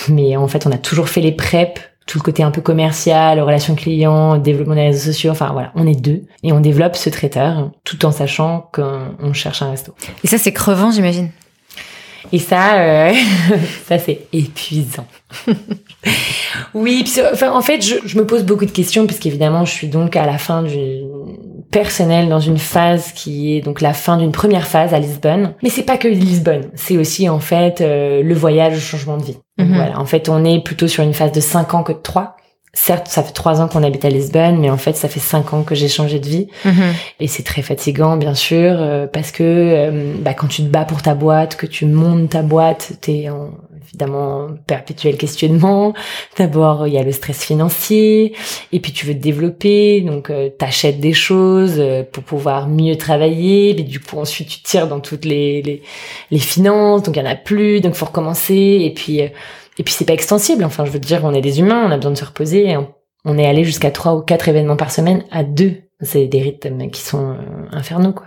Mais en fait, on a toujours fait les preps, tout le côté un peu commercial, relations clients, développement des réseaux sociaux. Enfin, voilà, on est deux. Et on développe ce traiteur, tout en sachant qu'on on cherche un resto. et ça c'est crevant j'imagine Et ça, euh, ça c'est épuisant. oui, puis, enfin, en fait, je, je me pose beaucoup de questions puisqu'évidemment, je suis donc à la fin d'une personnel dans une phase qui est donc la fin d'une première phase à Lisbonne. Mais c'est pas que Lisbonne, c'est aussi en fait euh, le voyage, le changement de vie. Donc, Mhm. Voilà, en fait, on est plutôt sur une phase de 5 ans que de 3. Certes, ça fait trois ans qu'on habite à Lisbonne, mais en fait, ça fait cinq ans que j'ai changé de vie. Mhm. Et c'est très fatigant, bien sûr, euh, parce que euh, bah, quand tu te bats pour ta boîte, que tu montes ta boîte, t'es en évidemment en perpétuel questionnement. D'abord, il y a le stress financier, et puis tu veux te développer, donc euh, t'achètes des choses euh, pour pouvoir mieux travailler, mais du coup ensuite tu tires dans toutes les les, les finances, donc il y en a plus, donc faut recommencer, et puis euh, et puis c'est pas extensible. Enfin, je veux dire, on est des humains, on a besoin de se reposer. on- on est allé jusqu'à trois ou quatre événements par semaine à deux. C'est des rythmes qui sont euh, infernaux, quoi.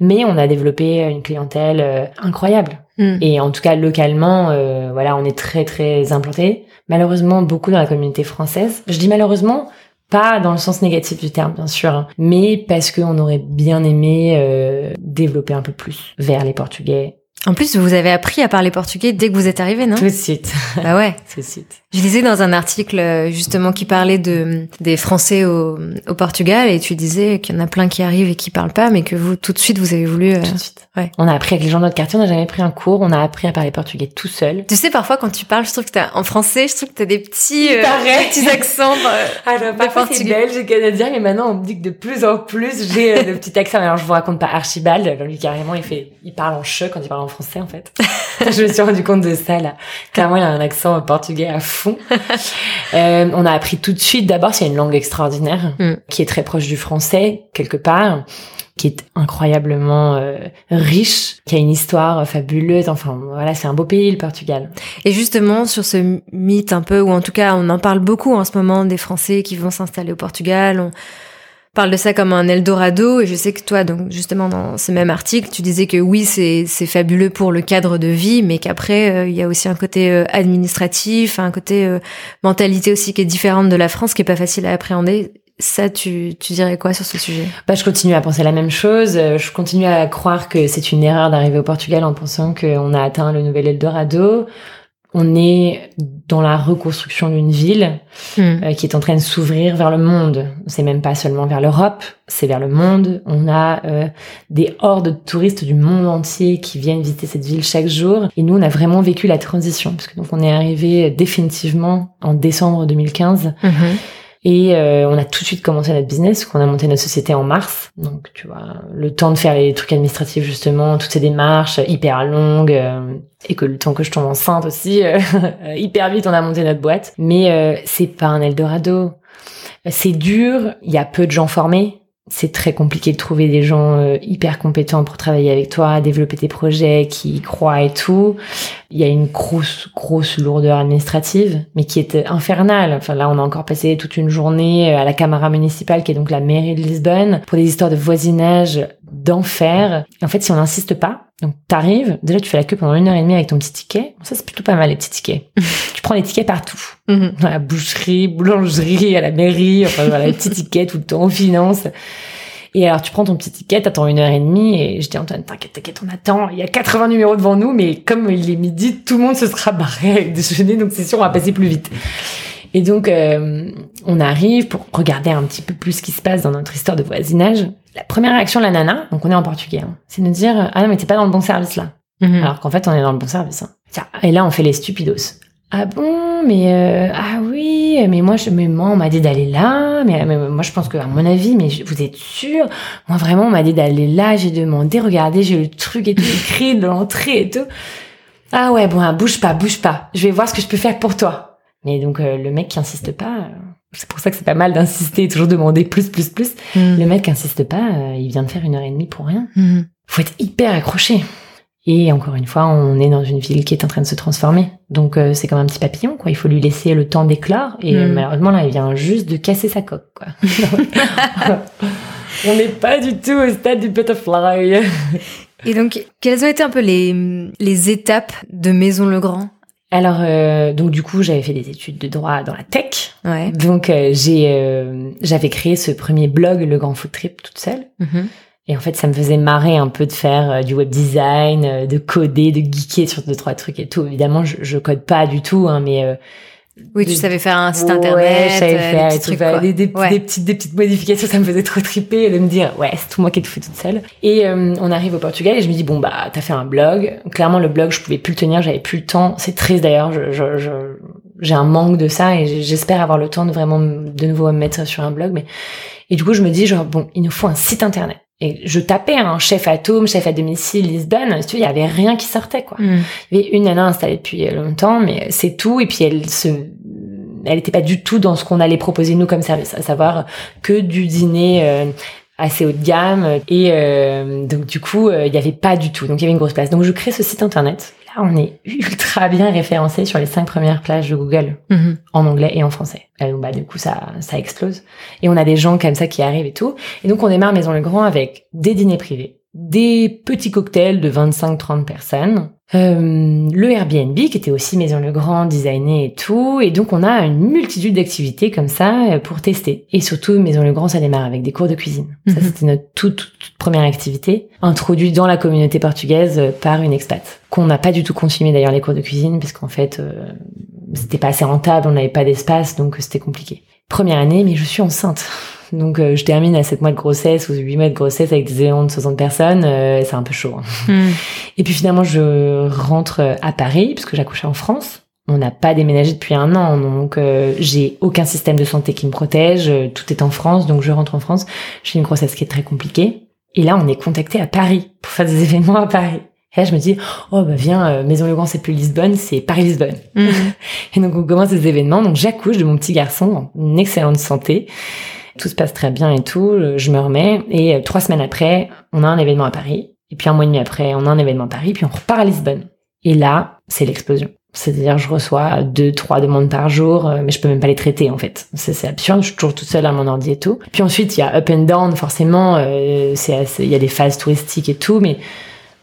Mais on a développé une clientèle euh, incroyable. Mm. Et en tout cas, localement, euh, voilà, on est très très implanté. Malheureusement, beaucoup dans la communauté française. Je dis malheureusement, pas dans le sens négatif du terme, bien sûr, hein, mais parce qu'on aurait bien aimé euh, développer un peu plus vers les Portugais. En plus, vous avez appris à parler portugais dès que vous êtes arrivé, non? Tout de suite, Bah ouais. tout de suite. Je lisais dans un article euh, justement qui parlait de des Français au, au Portugal et tu disais qu'il y en a plein qui arrivent et qui parlent pas, mais que vous tout de suite vous avez voulu. euh, Tout de suite. ouais. On a appris avec les gens de notre quartier, on n'a jamais pris un cours, on a appris à parler portugais tout seul. Tu sais, parfois quand tu parles, je trouve que t'as en français, je trouve que t'as des petits paraît. des petits accents. euh, Alors, parfois, c'est belge et canadien, mais maintenant on me dit que de plus en plus j'ai euh, le petit accent. Alors je vous raconte pas Archibald, lui carrément il fait, il parle en che quand il parle en français en fait. je me suis rendu compte de ça là. Clairement il a un accent portugais à fond. Euh, on a appris tout de suite. D'abord c'est une langue extraordinaire Mm. qui est très proche du français quelque part qui est incroyablement euh, riche, qui a une histoire fabuleuse. Enfin, voilà, c'est un beau pays, le Portugal. Et justement sur ce mythe un peu, ou en tout cas on en parle beaucoup en ce moment des Français qui vont s'installer au Portugal. On parle de ça comme un Eldorado. Et je sais que toi, donc justement dans ce même article, tu disais que oui c'est fabuleux pour le cadre de vie, mais qu'après euh, il y a aussi un côté euh, administratif, un côté euh, mentalité aussi qui est différente de la France, qui est pas facile à appréhender. Ça, tu, tu dirais quoi sur ce sujet? Bah, je continue à penser la même chose. Je continue à croire que c'est une erreur d'arriver au Portugal en pensant qu'on a atteint le nouvel Eldorado. On est dans la reconstruction d'une ville euh, qui est en train de s'ouvrir vers le monde. C'est même pas seulement vers l'Europe, c'est vers le monde. On a euh, des hordes de touristes du monde entier qui viennent visiter cette ville chaque jour. Et nous, on a vraiment vécu la transition, parce que donc on est arrivé définitivement en décembre 2015. Et euh, on a tout de suite commencé notre business, qu'on a monté notre société en mars. Donc, tu vois, le temps de faire les trucs administratifs, justement, toutes ces démarches hyper longues, euh, et que le temps que je tombe enceinte aussi, euh, hyper vite, on a monté notre boîte. Mais euh, c'est pas un Eldorado. C'est dur, il y a peu de gens formés. C'est très compliqué de trouver des gens euh, hyper compétents pour travailler avec toi, développer tes projets, qui y croient et tout. Il y a une grosse, grosse lourdeur administrative, mais qui est infernale. Enfin, là, on a encore passé toute une journée à la Camara municipale, qui est donc la mairie de Lisbonne, pour des histoires de voisinage d'enfer. En fait, si on n'insiste pas, donc t'arrives, déjà tu fais la queue pendant une heure et demie avec ton petit ticket. Ça, c'est plutôt pas mal, les petits tickets. tu prends les tickets partout. Mhm. Dans la boucherie, boulangerie, à la mairie, enfin voilà, les petits tickets tout le temps, en finance. Et alors, tu prends ton petit ticket, t'attends une heure et demie, et je dis, Antoine, t'inquiète, t'inquiète, on attend. Il y a 80 numéros devant nous, mais comme il est midi, tout le monde se sera barré avec déjeuner, donc c'est sûr, on va passer plus vite. Et donc, euh, on arrive pour regarder un petit peu plus ce qui se passe dans notre histoire de voisinage. La première réaction de la nana, donc on est en portugais, hein, c'est de nous dire, ah non, mais t'es pas dans le bon service là. Mhm. Alors qu'en fait, on est dans le bon service. hein. Tiens, Et là, on fait les stupidos. Ah bon, mais euh, ah oui, mais moi, je, mais moi, on m'a dit d'aller là, mais, mais moi, je pense que, à mon avis, mais vous êtes sûr? Moi, vraiment, on m'a dit d'aller là. J'ai demandé, regardez, j'ai le truc et tout écrit de l'entrée et tout. Ah ouais, bon, ah, bouge pas, bouge pas. Je vais voir ce que je peux faire pour toi. Mais donc, euh, le mec qui insiste pas, euh, c'est pour ça que c'est pas mal d'insister, et toujours demander plus, plus, plus. Mhm. Le mec qui insiste pas, euh, il vient de faire une heure et demie pour rien Mhm. faut être hyper accroché. Et encore une fois, on est dans une ville qui est en train de se transformer. Donc euh, c'est comme un petit papillon, quoi. Il faut lui laisser le temps d'éclore. Et Mm. malheureusement, là, il vient juste de casser sa coque, quoi. on n'est pas du tout au stade du butterfly. Et donc, quelles ont été un peu les, les étapes de Maison Legrand Alors, euh, donc du coup, j'avais fait des études de droit dans la tech. Ouais. Donc euh, j'ai, euh, j'avais créé ce premier blog, le Grand Food Trip, toute seule. Mhm. Et en fait, ça me faisait marrer un peu de faire euh, du web design, euh, de coder, de geeker sur deux trois trucs et tout. Évidemment, je, je code pas du tout, hein, mais euh, Oui, tu savais faire un site internet. Ouais, je savais euh, faire des trucs, quoi. des, des, Ouais. des petites, des petites modifications, ça me faisait trop triper de me dire, ouais, c'est tout moi qui ai tout fait toute seule. Et euh, on arrive au Portugal et je me dis, bon, bah, t'as fait un blog. Clairement, le blog, je pouvais plus le tenir, j'avais plus le temps. C'est triste d'ailleurs, je, je, je- j'ai un manque de ça et j'espère avoir le temps de vraiment de nouveau me mettre sur un blog. Mais Et du coup, je me dis, genre, bon, il nous faut un site internet. Et je tapais un chef atome, chef à domicile, Lisbonne. Tu il y avait rien qui sortait, quoi. Mm. Il y avait une nana installée depuis longtemps, mais c'est tout. Et puis elle se, elle était pas du tout dans ce qu'on allait proposer nous comme service, à savoir que du dîner euh, assez haut de gamme. Et euh, donc du coup, euh, il y avait pas du tout. Donc il y avait une grosse place. Donc je crée ce site internet. On est ultra bien référencé sur les cinq premières pages de Google Mhm. en anglais et en français. Et donc, bah, du coup, ça, ça explose. Et on a des gens comme ça qui arrivent et tout. Et donc, on démarre Maison Le Grand avec des dîners privés, des petits cocktails de 25-30 personnes, euh, le Airbnb qui était aussi Maison Le Grand, designé et tout. Et donc, on a une multitude d'activités comme ça euh, pour tester. Et surtout, Maison Le Grand, ça démarre avec des cours de cuisine. Ça, Mhm. c'était notre toute, toute, toute première activité, introduite dans la communauté portugaise euh, par une expat. Qu'on n'a pas du tout continué d'ailleurs les cours de cuisine, puisqu'en fait, euh, c'était pas assez rentable, on n'avait pas d'espace, donc euh, c'était compliqué. Première année, mais je suis enceinte. Donc euh, je termine à 7 mois de grossesse ou 8 mois de grossesse avec des événements de 60 personnes, euh, c'est un peu chaud. hein. Mm. Et puis finalement, je rentre euh, à Paris, puisque j'accouchais en France. On n'a pas déménagé depuis un an, donc euh, j'ai aucun système de santé qui me protège. Tout est en France, donc je rentre en France. J'ai une grossesse qui est très compliquée. Et là, on est contacté à Paris pour faire des événements à Paris. Et là, je me dis, oh bah viens, euh, Maison Le Grand, c'est plus Lisbonne, c'est Paris-Lisbonne. Mm. Et donc on commence ces événements. Donc j'accouche de mon petit garçon en excellente santé. Tout se passe très bien et tout. euh, Je me remets. Et euh, trois semaines après, on a un événement à Paris. Et puis un mois et demi après, on a un événement à Paris. Puis on repart à Lisbonne. Et là, c'est l'explosion. C'est-à-dire, je reçois deux, trois demandes par jour, mais je peux même pas les traiter en fait. C'est c'est absurde. Je suis toujours toute seule à mon ordi et tout. Puis ensuite, il y a up and down. Forcément, euh, c'est il y a des phases touristiques et tout, mais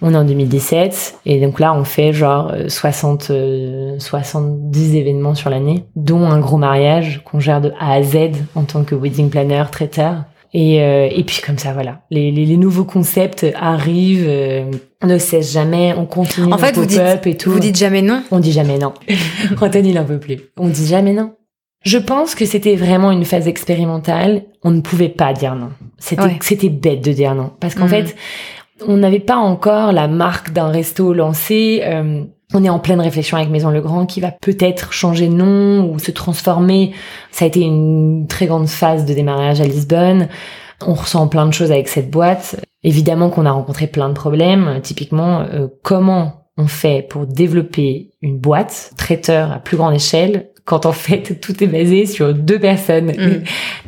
on est en 2017 et donc là on fait genre euh, 60 euh, 70 événements sur l'année, dont un gros mariage qu'on gère de A à Z en tant que wedding planner, traiteur. Et, euh, et puis comme ça voilà, les, les, les nouveaux concepts arrivent, euh, on ne cesse jamais, on continue En fait, vous dites, et tout. vous dites jamais non. On dit jamais non. Anthony il en peut plus. On dit jamais non. Je pense que c'était vraiment une phase expérimentale. On ne pouvait pas dire non. C'était Ouais. c'était bête de dire non parce qu'en Mhm. fait, on n'avait pas encore la marque d'un resto lancé. euh, on est en pleine réflexion avec Maison Le Grand qui va peut-être changer de nom ou se transformer. Ça a été une très grande phase de démarrage à Lisbonne. On ressent plein de choses avec cette boîte. Évidemment qu'on a rencontré plein de problèmes. Typiquement, euh, comment on fait pour développer une boîte traiteur à plus grande échelle quand en fait tout est basé sur deux personnes? Mm.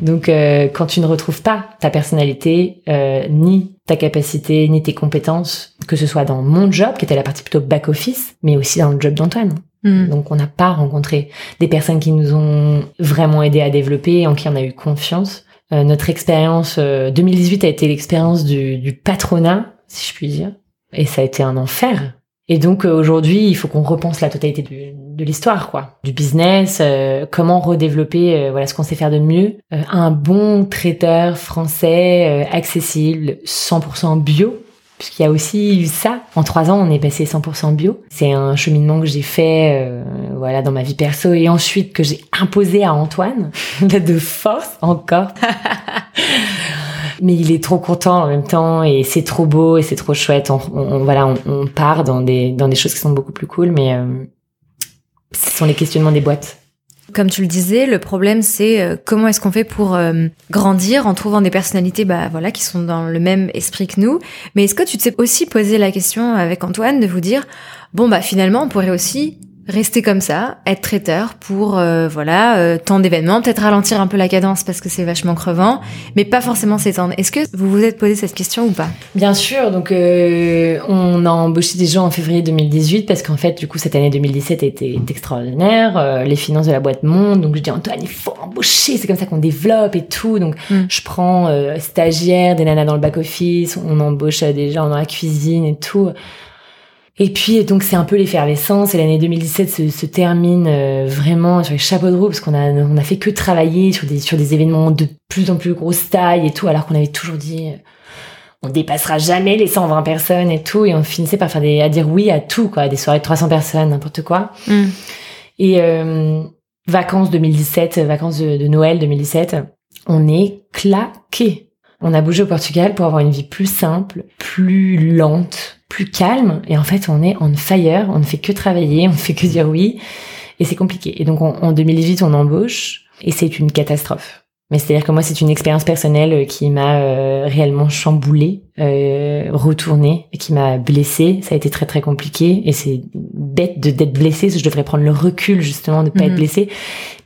Donc euh, quand tu ne retrouves pas ta personnalité, euh, ni ta capacité, ni tes compétences, que ce soit dans mon job, qui était la partie plutôt back-office, mais aussi dans le job d'Antoine. Mm. Donc on n'a pas rencontré des personnes qui nous ont vraiment aidé à développer, en qui on a eu confiance. Euh, notre expérience euh, 2018 a été l'expérience du, du patronat, si je puis dire, et ça a été un enfer. Et donc euh, aujourd'hui, il faut qu'on repense la totalité de l'histoire, quoi, du business, euh, comment redévelopper, euh, voilà, ce qu'on sait faire de mieux, Euh, un bon traiteur français euh, accessible, 100% bio, puisqu'il y a aussi eu ça. En trois ans, on est passé 100% bio. C'est un cheminement que j'ai fait, euh, voilà, dans ma vie perso et ensuite que j'ai imposé à Antoine, de force encore. Mais il est trop content en même temps et c'est trop beau et c'est trop chouette. On, on- voilà, on, on part dans des dans des choses qui sont beaucoup plus cool, mais euh, ce sont les questionnements des boîtes. Comme tu le disais, le problème c'est euh, comment est-ce qu'on fait pour euh, grandir en trouvant des personnalités bah voilà qui sont dans le même esprit que nous. Mais est-ce que tu t'es aussi posé la question avec Antoine de vous dire bon bah finalement on pourrait aussi rester comme ça, être traiteur pour euh, voilà euh, tant d'événements, peut-être ralentir un peu la cadence parce que c'est vachement crevant, mais pas forcément s'étendre. Est-ce que vous vous êtes posé cette question ou pas? Bien sûr, donc euh, on a embauché des gens en février 2018 parce qu'en fait, du coup, cette année 2017 était extraordinaire. euh, les finances de la boîte montent, donc je dis Antoine, il faut embaucher, c'est comme ça qu'on développe et tout. Donc Mm. je prends euh, stagiaires, des nanas dans le back office, on embauche euh, des gens dans la cuisine et tout. Et puis donc c'est un peu l'effervescence et l'année 2017 se, se termine euh, vraiment sur les chapeaux de roue parce qu'on a on a fait que travailler sur des sur des événements de plus en plus grosse taille et tout alors qu'on avait toujours dit euh, on dépassera jamais les 120 personnes et tout et on finissait par faire des à dire oui à tout quoi des soirées de 300 personnes n'importe quoi Mm. et euh, vacances 2017, vacances de, de Noël 2017, on est claqué. On a bougé au Portugal pour avoir une vie plus simple, plus lente, plus calme. Et en fait, on est on fire. On ne fait que travailler, on ne fait que dire oui. Et c'est compliqué. Et donc, en 2018, on embauche. Et c'est une catastrophe. Mais c'est-à-dire que moi, c'est une expérience personnelle euh, qui m'a euh, réellement chamboulée, euh, retournée, et qui m'a blessée. Ça a été très très compliqué, et c'est bête de d'être blessée. je devrais prendre le recul justement de pas être mhm. blessée.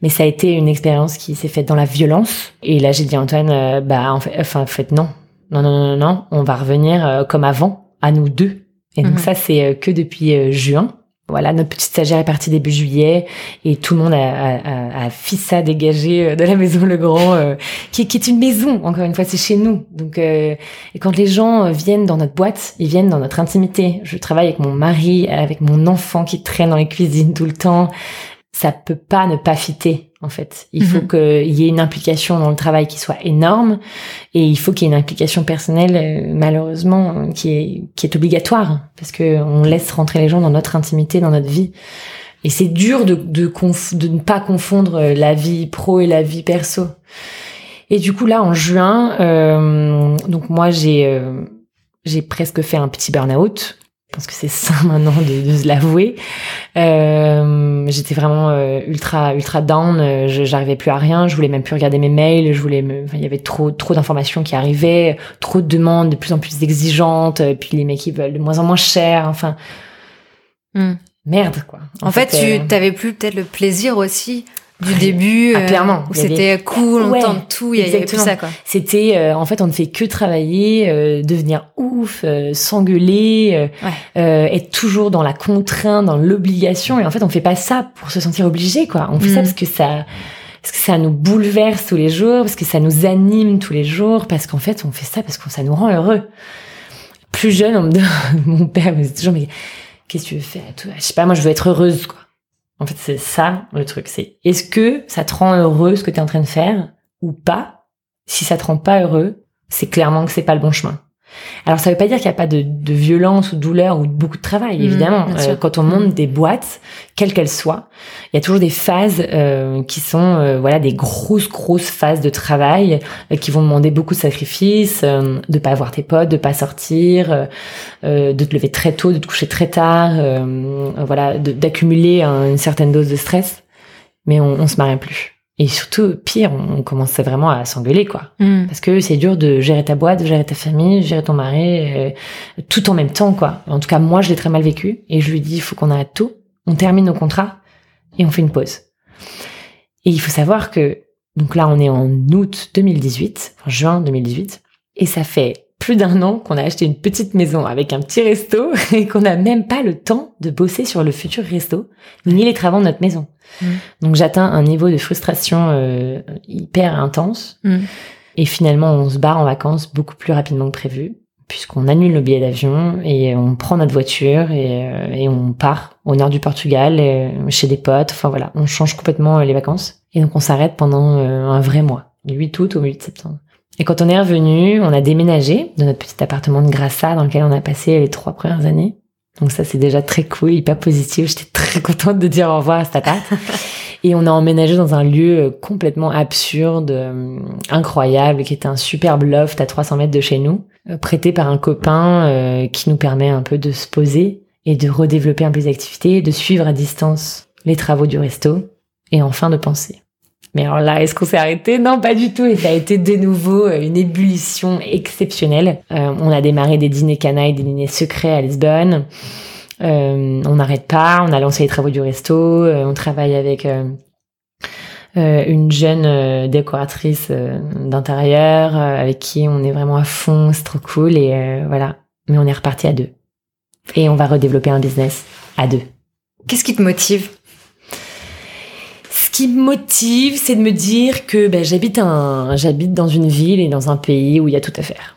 Mais ça a été une expérience qui s'est faite dans la violence. Et là, j'ai dit à Antoine, euh, bah en fait, enfin, en fait non, non, non, non, non, on va revenir comme avant, à nous deux. Et donc mhm. ça, c'est que depuis juin. Voilà, notre petite stagiaire est partie début juillet et tout le monde a, a, a, fissa dégagé euh, de la maison Le Grand, euh, qui, qui, est une maison, encore une fois, c'est chez nous. Donc, euh, et quand les gens viennent dans notre boîte, ils viennent dans notre intimité. Je travaille avec mon mari, avec mon enfant qui traîne dans les cuisines tout le temps. Ça peut pas ne pas fitter en fait. Il faut mhm. qu'il y ait une implication dans le travail qui soit énorme et il faut qu'il y ait une implication personnelle euh, malheureusement qui est qui est obligatoire parce que on laisse rentrer les gens dans notre intimité, dans notre vie. Et c'est dur de de, de ne pas confondre euh, la vie pro et la vie perso. Et du coup là en juin, euh, donc moi j'ai euh, j'ai presque fait un petit burn-out pense que c'est ça maintenant de, de se l'avouer. Euh, j'étais vraiment euh, ultra ultra down. Euh, j'arrivais plus à rien. Je voulais même plus regarder mes mails. Je voulais, me... il y avait trop trop d'informations qui arrivaient, trop de demandes de plus en plus exigeantes. Puis les mecs qui veulent de moins en moins cher. Enfin, hmm. merde quoi. En, fait, tu t'avais plus peut-être le plaisir aussi du début ah, clairement où c'était cool on tente tout il y avait tout ça quoi. C'était euh, en fait on ne fait que travailler euh, devenir ouf euh, s'engueuler être toujours dans la contrainte dans l'obligation et en fait on fait pas ça pour se sentir obligé quoi. On fait ça mm. parce que ça parce que ça nous bouleverse tous les jours parce que ça nous anime tous les jours parce qu'en fait on fait ça parce que ça nous rend heureux. Plus jeune on me mon père me disait toujours mais qu'est-ce que tu veux faire je sais pas moi je veux être heureuse quoi en fait, c'est ça le truc. C'est est-ce que ça te rend heureux ce que tu es en train de faire ou pas? Si ça te rend pas heureux, c'est clairement que c'est pas le bon chemin. Alors ça veut pas dire qu'il n'y a pas de, de, violence ou de douleur ou de beaucoup de travail, mmh, évidemment. Euh, quand on monte mmh. des boîtes, quelles qu'elles soient, il y a toujours des phases euh, qui sont euh, voilà des grosses grosses phases de travail qui vont demander beaucoup de sacrifices, de pas avoir tes potes, de pas sortir, de te lever très tôt, de te coucher très tard, voilà, d'accumuler une certaine dose de stress. Mais on, on se marie plus. Et surtout, pire, on commençait vraiment à s'engueuler, quoi. Mm. Parce que c'est dur de gérer ta boîte, de gérer ta famille, gérer ton mari, euh, tout en même temps, quoi. En tout cas, moi, je l'ai très mal vécu. Et je lui dis, il faut qu'on arrête tout. On termine nos contrats et on fait une pause. Et il faut savoir que, donc là, on est en août 2018, en juin 2018. Et ça fait plus d'un an qu'on a acheté une petite maison avec un petit resto et qu'on n'a même pas le temps de bosser sur le futur resto, ni les travaux de notre maison. Mm. Donc j'atteins un niveau de frustration euh, hyper intense. Mm. Et finalement, on se barre en vacances beaucoup plus rapidement que prévu, puisqu'on annule le billet d'avion et on prend notre voiture et, euh, et on part au nord du Portugal, euh, chez des potes. Enfin voilà, on change complètement les vacances. Et donc on s'arrête pendant un vrai mois, du 8 août au milieu de septembre. Et quand on est revenu, on a déménagé de notre petit appartement de Grassa dans lequel on a passé les trois premières années. Donc ça, c'est déjà très cool, hyper positif. J'étais très contente de dire au revoir à cet appart. Et on a emménagé dans un lieu euh, complètement absurde, euh, incroyable, qui était un superbe loft à 300 mètres de chez nous, euh, prêté par un copain qui nous permet un peu de se poser et de redévelopper un peu les activités, de suivre à distance les travaux du resto et enfin de penser. Mais alors là, est-ce qu'on s'est arrêté? Non, pas du tout. Et ça a été de nouveau euh, une ébullition exceptionnelle. Euh, on a démarré des dîners canailles, des dîners secrets à Lisbonne. Euh, on n'arrête pas. On a lancé les travaux du resto. Euh, on travaille avec euh, une jeune décoratrice d'intérieur avec qui on est vraiment à fond. C'est trop cool. Et voilà. Mais on est reparti à deux. Et on va redévelopper un business à deux. Qu'est-ce qui te motive? Qui me motive, c'est de me dire que ben, j'habite un, j'habite dans une ville et dans un pays où il y a tout à faire.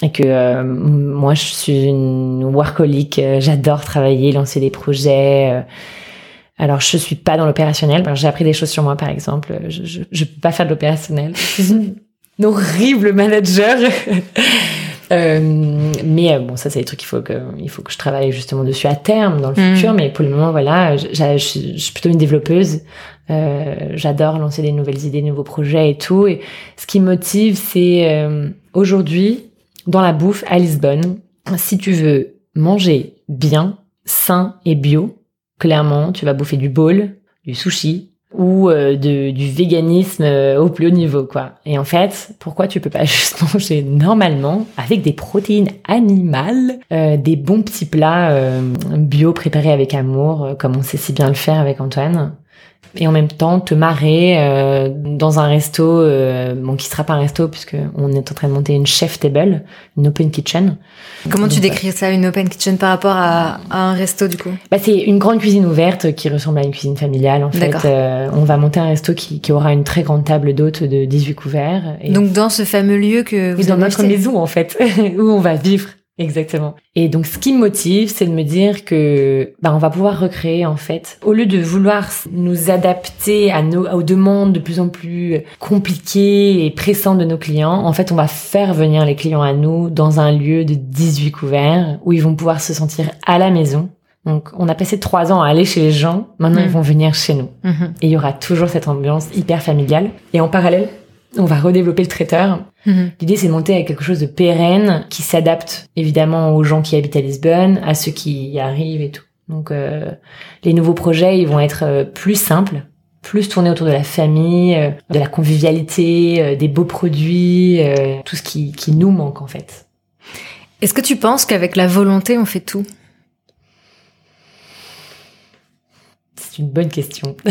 Et que euh, moi, je suis une workaholic, euh, j'adore travailler, lancer des projets. Euh. alors, je suis pas dans l'opérationnel. J'ai appris des choses sur moi, par exemple. Je, je, je peux pas faire de l'opérationnel. Je suis une horrible manager. Euh, mais bon, ça c'est des trucs qu'il faut que il faut que je travaille justement dessus à terme dans le Mm. futur. Mais pour le moment, voilà, je, je, je suis plutôt une développeuse. Euh, J'adore lancer des nouvelles idées, nouveaux projets et tout. Et ce qui me motive, c'est euh, aujourd'hui dans la bouffe à Lisbonne. Si tu veux manger bien, sain et bio, clairement, tu vas bouffer du bowl, du sushi ou euh, de, du véganisme euh, au plus haut niveau, quoi. Et en fait, pourquoi tu peux pas juste manger normalement avec des protéines animales, euh, des bons petits plats euh, bio préparés avec amour, euh, comme on sait si bien le faire avec Antoine? Et en même temps te marrer euh, dans un resto euh, bon qui sera pas un resto puisque on est en train de monter une chef table une open kitchen Comment tu Donc, décris ça, une open kitchen par rapport à, à un resto du coup? Bah, c'est une grande cuisine ouverte qui ressemble à une cuisine familiale en fait. Euh, on va monter un resto qui, qui aura une très grande table d'hôtes de 18 couverts et Donc dans ce fameux lieu que vous oui, dans notre acheté. maison en fait où on va vivre exactement. Et donc ce qui me motive c'est de me dire que bah on va pouvoir recréer en fait au lieu de vouloir nous adapter à nos aux demandes de plus en plus compliquées et pressantes de nos clients en fait on va faire venir les clients à nous dans un lieu de 18 couverts où ils vont pouvoir se sentir à la maison. Donc on a passé trois ans à aller chez les gens. Maintenant Mm. ils vont venir chez nous. Mhm. et il y aura toujours cette ambiance hyper familiale. Et en parallèle on va redévelopper le traiteur Mhm. L'idée, c'est de monter avec quelque chose de pérenne, qui s'adapte évidemment aux gens qui habitent à Lisbonne, à ceux qui y arrivent et tout. Donc, euh, les nouveaux projets, ils vont être euh, plus simples, plus tournés autour de la famille, euh, de la convivialité, euh, des beaux produits, euh, tout ce qui, qui nous manque en fait. Est-ce que tu penses qu'avec la volonté, on fait tout? C'est une bonne question.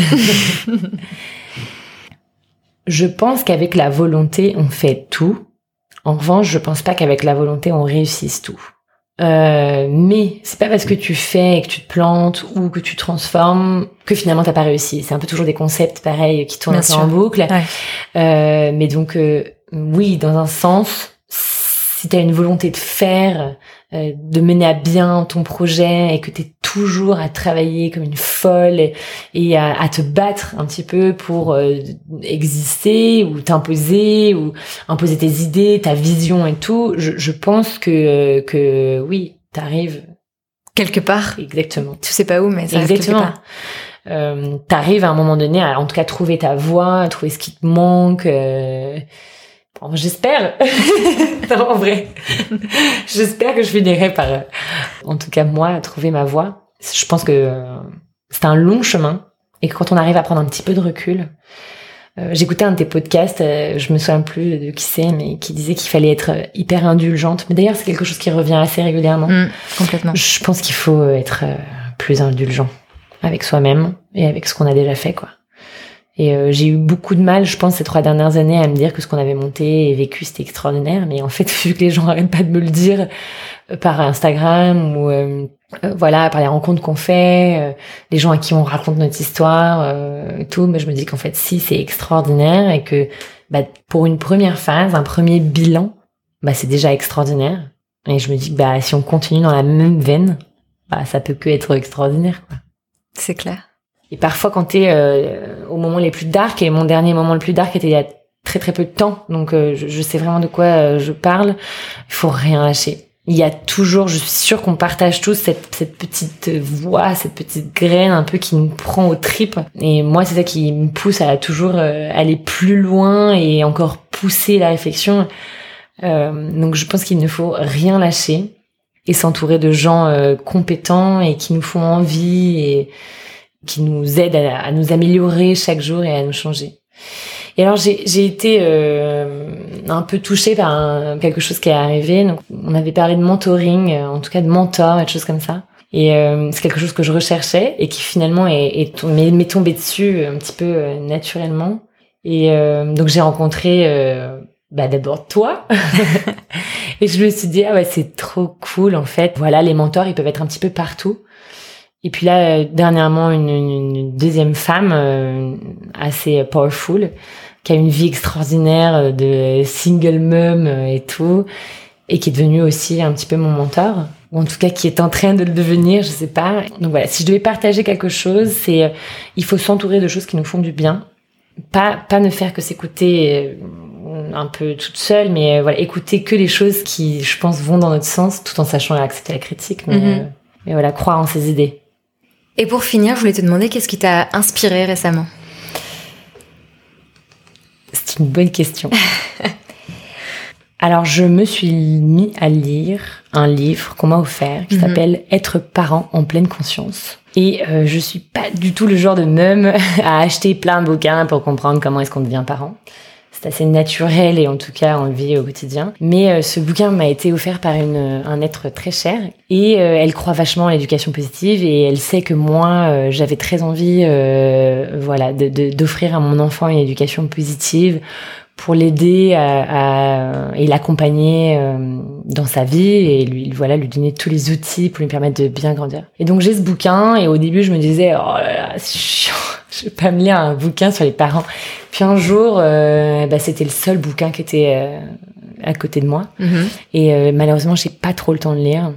je pense qu'avec la volonté, on fait tout. En revanche, je pense pas qu'avec la volonté, on réussisse tout. Euh, mais c'est pas parce que tu fais et que tu te plantes ou que tu transformes que finalement t'as pas réussi. C'est un peu toujours des concepts pareils qui tournent en boucle. Ouais. Euh, mais donc euh, oui, dans un sens, si tu as une volonté de faire, de mener à bien ton projet et que tu es toujours à travailler comme une folle et, et à, à te battre un petit peu pour euh, exister ou t'imposer ou imposer tes idées, ta vision et tout, je, je pense que que oui, t'arrives Quelque part. exactement. Tu sais pas où, mais ça arrive quelque Exactement. part. Euh, t'arrives à un moment donné à en tout cas trouver ta voie, à trouver ce qui te manque. euh, bon, j'espère. non, en vrai, j'espère que je finirai par, euh, en tout cas moi, trouver ma voie. Je pense que euh, c'est un long chemin et que quand on arrive à prendre un petit peu de recul. euh, J'écoutais un de tes podcasts, euh, je me souviens plus de qui c'est, mais qui disait qu'il fallait être hyper indulgente. Mais d'ailleurs, c'est quelque chose qui revient assez régulièrement. Mm, complètement. Je pense qu'il faut être plus indulgent avec soi-même et avec ce qu'on a déjà fait, quoi. Et euh, j'ai eu beaucoup de mal, je pense, ces trois dernières années à me dire que ce qu'on avait monté et vécu, c'était extraordinaire. Mais en fait, vu que les gens arrêtent pas de me le dire euh, par Instagram ou euh, euh, voilà, par les rencontres qu'on fait, euh, les gens à qui on raconte notre histoire, et tout, mais je me dis qu'en fait, si, c'est extraordinaire et que bah, pour une première phase, un premier bilan, bah, c'est déjà extraordinaire. Et je me dis que bah, si on continue dans la même veine, bah, ça peut que être extraordinaire. C'est clair. Et parfois, quand t'es euh, au moment les plus dark, et mon dernier moment le plus dark était il y a très très peu de temps, donc euh, je, sais vraiment de quoi euh, je parle, il faut rien lâcher. Il y a toujours, je suis sûre qu'on partage tous cette, cette petite voix, cette petite graine un peu qui nous prend aux tripes. Et moi, c'est ça qui me pousse à toujours euh, aller plus loin et encore pousser la réflexion. Euh, donc je pense qu'il ne faut rien lâcher et s'entourer de gens compétents et qui nous font envie et qui nous aident à, nous améliorer chaque jour et à nous changer. Et alors j'ai été euh, un peu touchée par un- quelque chose qui est arrivé. Donc on avait parlé de mentoring, euh, en tout cas de mentor et choses comme ça. Et euh, c'est quelque chose que je recherchais et qui finalement est, m'est tombé dessus un petit peu euh, naturellement. Et euh, donc j'ai rencontré euh, bah, d'abord toi. et je me suis dit ah ouais c'est trop cool en fait. Voilà les mentors ils peuvent être un petit peu partout. Et puis là, euh, dernièrement, une, une- une deuxième femme euh, assez powerful, qui a une vie extraordinaire euh, de single mum euh, et tout, et qui est devenue aussi un petit peu mon mentor, ou en tout cas qui est en train de le devenir, je sais pas. Donc voilà, si je devais partager quelque chose, c'est euh, il faut s'entourer de choses qui nous font du bien, pas pas ne faire que s'écouter euh, un peu toute seule, mais voilà, écouter que les choses qui, je pense, vont dans notre sens, tout en sachant accepter la critique. Mais, mhm. mais voilà, croire en ses idées. Et pour finir, je voulais te demander qu'est-ce qui t'a inspiré récemment? C'est une bonne question. Alors, je me suis mis à lire un livre qu'on m'a offert qui mhm. s'appelle Être parent en pleine conscience. Et euh, je suis pas du tout le genre de même à acheter plein de bouquins pour comprendre comment est-ce qu'on devient parent. C'est assez naturel et en tout cas on le vit au quotidien. Mais euh, ce bouquin m'a été offert par une, un être très cher et euh, elle croit vachement à l'éducation positive et elle sait que moi euh, j'avais très envie voilà d'offrir à mon enfant une éducation positive pour l'aider à, à, et l'accompagner euh, dans sa vie et lui voilà lui donner tous les outils pour lui permettre de bien grandir. Et donc j'ai ce bouquin et au début je me disais oh là là c'est chiant, je vais pas me lire un bouquin sur les parents. Puis un jour euh, bah, c'était le seul bouquin qui était euh, à côté de moi mm-hmm. et malheureusement j'ai pas trop le temps de lire.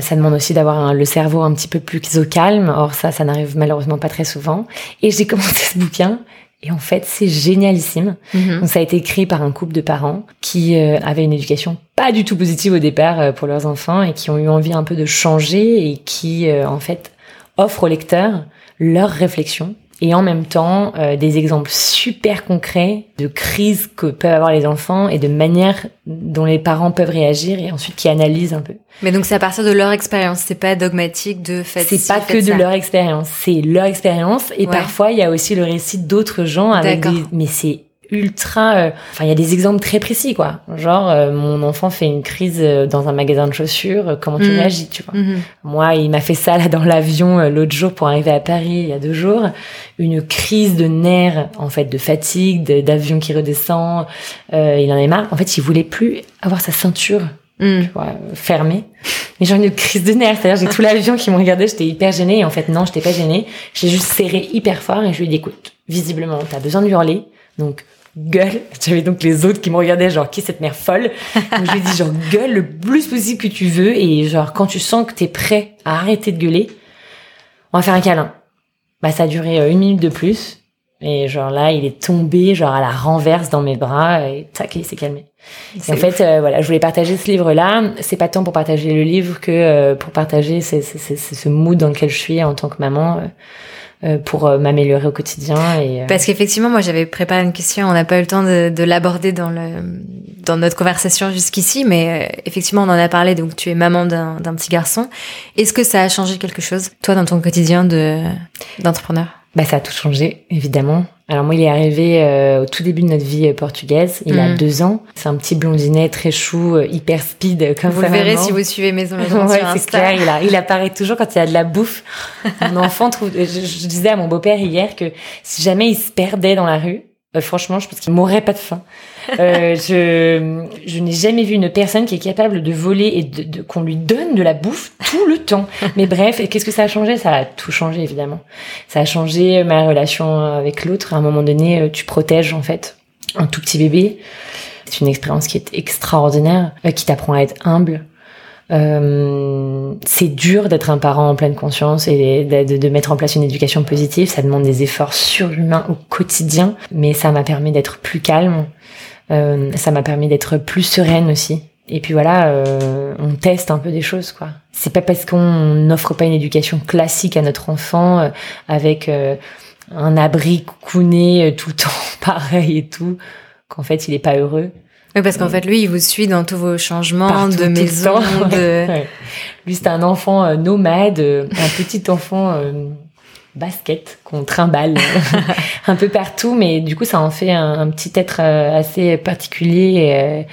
Ça demande aussi d'avoir le cerveau un petit peu plus au calme. Or ça, ça n'arrive malheureusement pas très souvent. Et j'ai commencé ce bouquin et en fait, c'est génialissime. Mhm. Donc, ça a été écrit par un couple de parents qui euh, avaient une éducation pas du tout positive au départ euh, pour leurs enfants et qui ont eu envie un peu de changer et qui, euh, en fait, offrent aux lecteurs leurs réflexions et en même temps euh, des exemples super concrets de crises que peuvent avoir les enfants et de manière dont les parents peuvent réagir et ensuite qui analysent un peu. Mais donc c'est à partir de leur expérience, c'est pas dogmatique de fait. C'est pas que de leur expérience, c'est leur expérience et parfois il y a aussi le récit d'autres gens avec des mais c'est ultra euh, enfin il y a des exemples très précis quoi. Genre euh, mon enfant fait une crise euh, dans un magasin de chaussures comment tu mm. réagis tu vois. Mm-hmm. moi il m'a fait ça là dans l'avion l'autre jour pour arriver à Paris il y a deux jours. Une crise de nerfs en fait de fatigue d'avion qui redescend il en est marre. En fait il voulait plus avoir sa ceinture mm. tu vois, fermée. Mais genre une crise de nerfs c'est-à-dire j'ai tout l'avion qui me regardait j'étais hyper gênée. Et en fait non j'étais pas gênée. J'ai juste serré hyper fort et je lui ai dit écoute visiblement t'as besoin de hurler. Donc gueule. J'avais donc les autres qui me regardaient genre qui est cette mère folle? Donc je lui ai dit genre gueule le plus possible que tu veux et genre quand tu sens que t'es prêt à arrêter de gueuler, on va faire un câlin. Bah ça a duré euh, une minute de plus et genre là il est tombé genre à la renverse dans mes bras et tac il s'est calmé. Et en fait euh, voilà je voulais partager ce livre là. C'est pas tant pour partager le livre que euh, pour partager ce mood dans lequel je suis en tant que maman. Euh, pour euh, m'améliorer au quotidien. Et, euh, Parce qu'effectivement, moi, j'avais préparé une question, on n'a pas eu le temps de, de l'aborder dans le dans notre conversation jusqu'ici, mais effectivement, on en a parlé. Donc, tu es maman d'un petit garçon. Est-ce que ça a changé quelque chose, toi, dans ton quotidien de d'entrepreneur? Bah, ça a tout changé, évidemment. Alors moi, il est arrivé euh, au tout début de notre vie euh, portugaise. Il a mm. deux ans. C'est un petit blondinet très chou, euh, hyper speed comme vous ça. Vous le verrez si vous suivez Maison Maison ouais, c'est clair. Il, a, il apparaît toujours quand il y a de la bouffe. Mon enfant trouve. Je, je disais à mon beau-père hier que si jamais il se perdait dans la rue, franchement, je pense qu'il mourrait pas de faim. Euh, je, je n'ai jamais vu une personne qui est capable de voler et de, de qu'on lui donne de la bouffe tout le temps. Mais bref, qu'est-ce que ça a changé? Ça a tout changé évidemment. Ça a changé ma relation avec l'autre. À un moment donné, euh, tu protèges en fait un tout petit bébé. C'est une expérience qui est extraordinaire, euh, qui t'apprend à être humble, euh, c'est dur d'être un parent en pleine conscience et de, de, mettre en place une éducation positive. Ça demande des efforts surhumains au quotidien, mais ça m'a permis d'être plus calme. Euh, ça m'a permis d'être plus sereine aussi. Et puis voilà, euh, on teste un peu des choses, quoi. C'est pas parce qu'on n'offre pas une éducation classique à notre enfant euh, avec euh, un abri coucouné tout le temps pareil et tout qu'en fait il est pas heureux. Oui, parce qu'en fait, lui, il vous suit dans tous vos changements de maison. De... Lui, c'est un enfant euh, nomade, euh, un petit enfant euh, basket qu'on trimballe un peu partout, mais du coup, ça en fait un, petit être assez particulier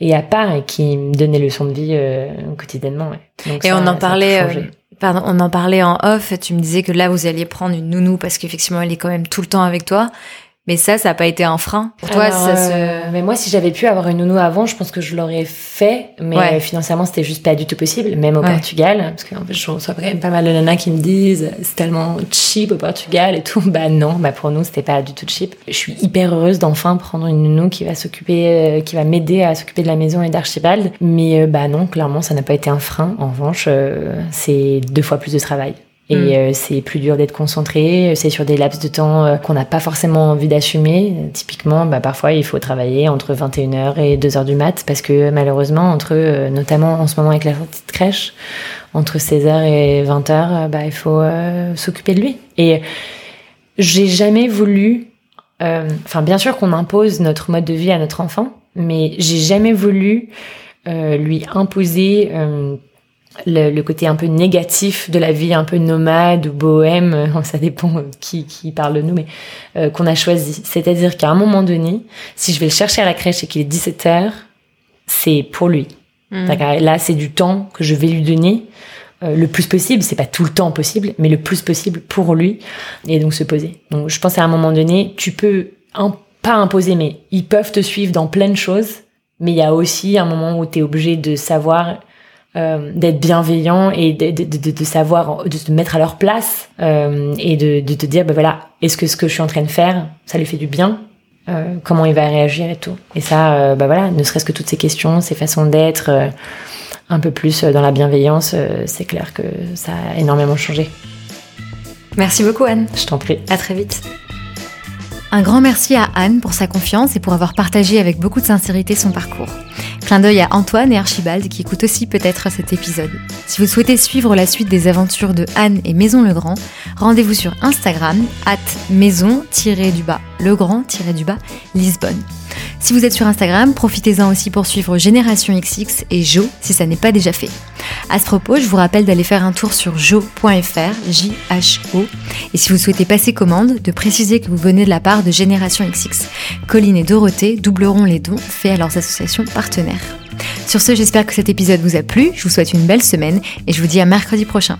et, à part et qui me donnait leçon de vie quotidiennement. et on en parlait. Pardon, on en parlait en off. Tu me disais que là, vous alliez prendre une nounou parce qu'effectivement, elle est quand même tout le temps avec toi. Mais ça, ça n'a pas été un frein pour toi ça euh, Mais moi, si j'avais pu avoir une nounou avant, je pense que je l'aurais fait. Mais financièrement, c'était juste pas du tout possible, même au Portugal. Parce qu'en fait, je reçois quand même pas mal de nanas qui me disent c'est tellement cheap au Portugal et tout. Bah non, bah pour nous, c'était pas du tout cheap. Je suis hyper heureuse d'enfin prendre une nounou qui va s'occuper, euh, qui va m'aider à s'occuper de la maison et d'Archibald. Mais euh, bah non, clairement, ça n'a pas été un frein. En revanche, c'est deux fois plus de travail. Et Mm. euh, c'est plus dur d'être concentré, c'est sur des laps de temps euh, qu'on n'a pas forcément envie d'assumer. Typiquement, bah, parfois il faut travailler entre 21h et 2h du mat parce que malheureusement, entre, euh, notamment en ce moment avec la sortie de crèche, entre 16h et 20h, euh, bah, il faut euh, s'occuper de lui. Et j'ai jamais voulu, euh, enfin bien sûr qu'on impose notre mode de vie à notre enfant, mais j'ai jamais voulu euh, lui imposer euh, le, le côté un peu négatif de la vie, un peu nomade ou bohème, ça dépend euh, qui, qui parle de nous, mais euh, qu'on a choisi. C'est-à-dire qu'à un moment donné, si je vais le chercher à la crèche et qu'il est 17h, c'est pour lui. D'accord? Là, c'est du temps que je vais lui donner euh, le plus possible. C'est pas tout le temps possible, mais le plus possible pour lui. Et donc se poser. Donc je pense à un moment donné, tu peux un- pas imposer, mais ils peuvent te suivre dans plein de choses. Mais il y a aussi un moment où tu es obligé de savoir euh, d'être bienveillant et de, de, de, de savoir de te mettre à leur place euh, et de, te dire bah voilà est-ce que ce que je suis en train de faire ça lui fait du bien euh, comment il va réagir et tout et ça bah voilà ne serait-ce que toutes ces questions ces façons d'être un peu plus dans la bienveillance c'est clair que ça a énormément changé Merci beaucoup Anne. je t'en prie À très vite. Un grand merci à Anne pour sa confiance et pour avoir partagé avec beaucoup de sincérité son parcours. Clin d'œil à Antoine et Archibald qui écoutent aussi peut-être cet épisode. Si vous souhaitez suivre la suite des aventures de Anne et Maison Legrand, rendez-vous sur Instagram, at maison-du-bas, legrand-du-bas, Lisbonne. Si vous êtes sur Instagram, profitez-en aussi pour suivre Génération XX et Jo si ça n'est pas déjà fait. À ce propos, je vous rappelle d'aller faire un tour sur jo.fr, J-H-O, et si vous souhaitez passer commande, de préciser que vous venez de la part de Génération XX. Colline et Dorothée doubleront les dons faits à leurs associations partenaires. Sur ce, j'espère que cet épisode vous a plu, je vous souhaite une belle semaine et je vous dis à mercredi prochain.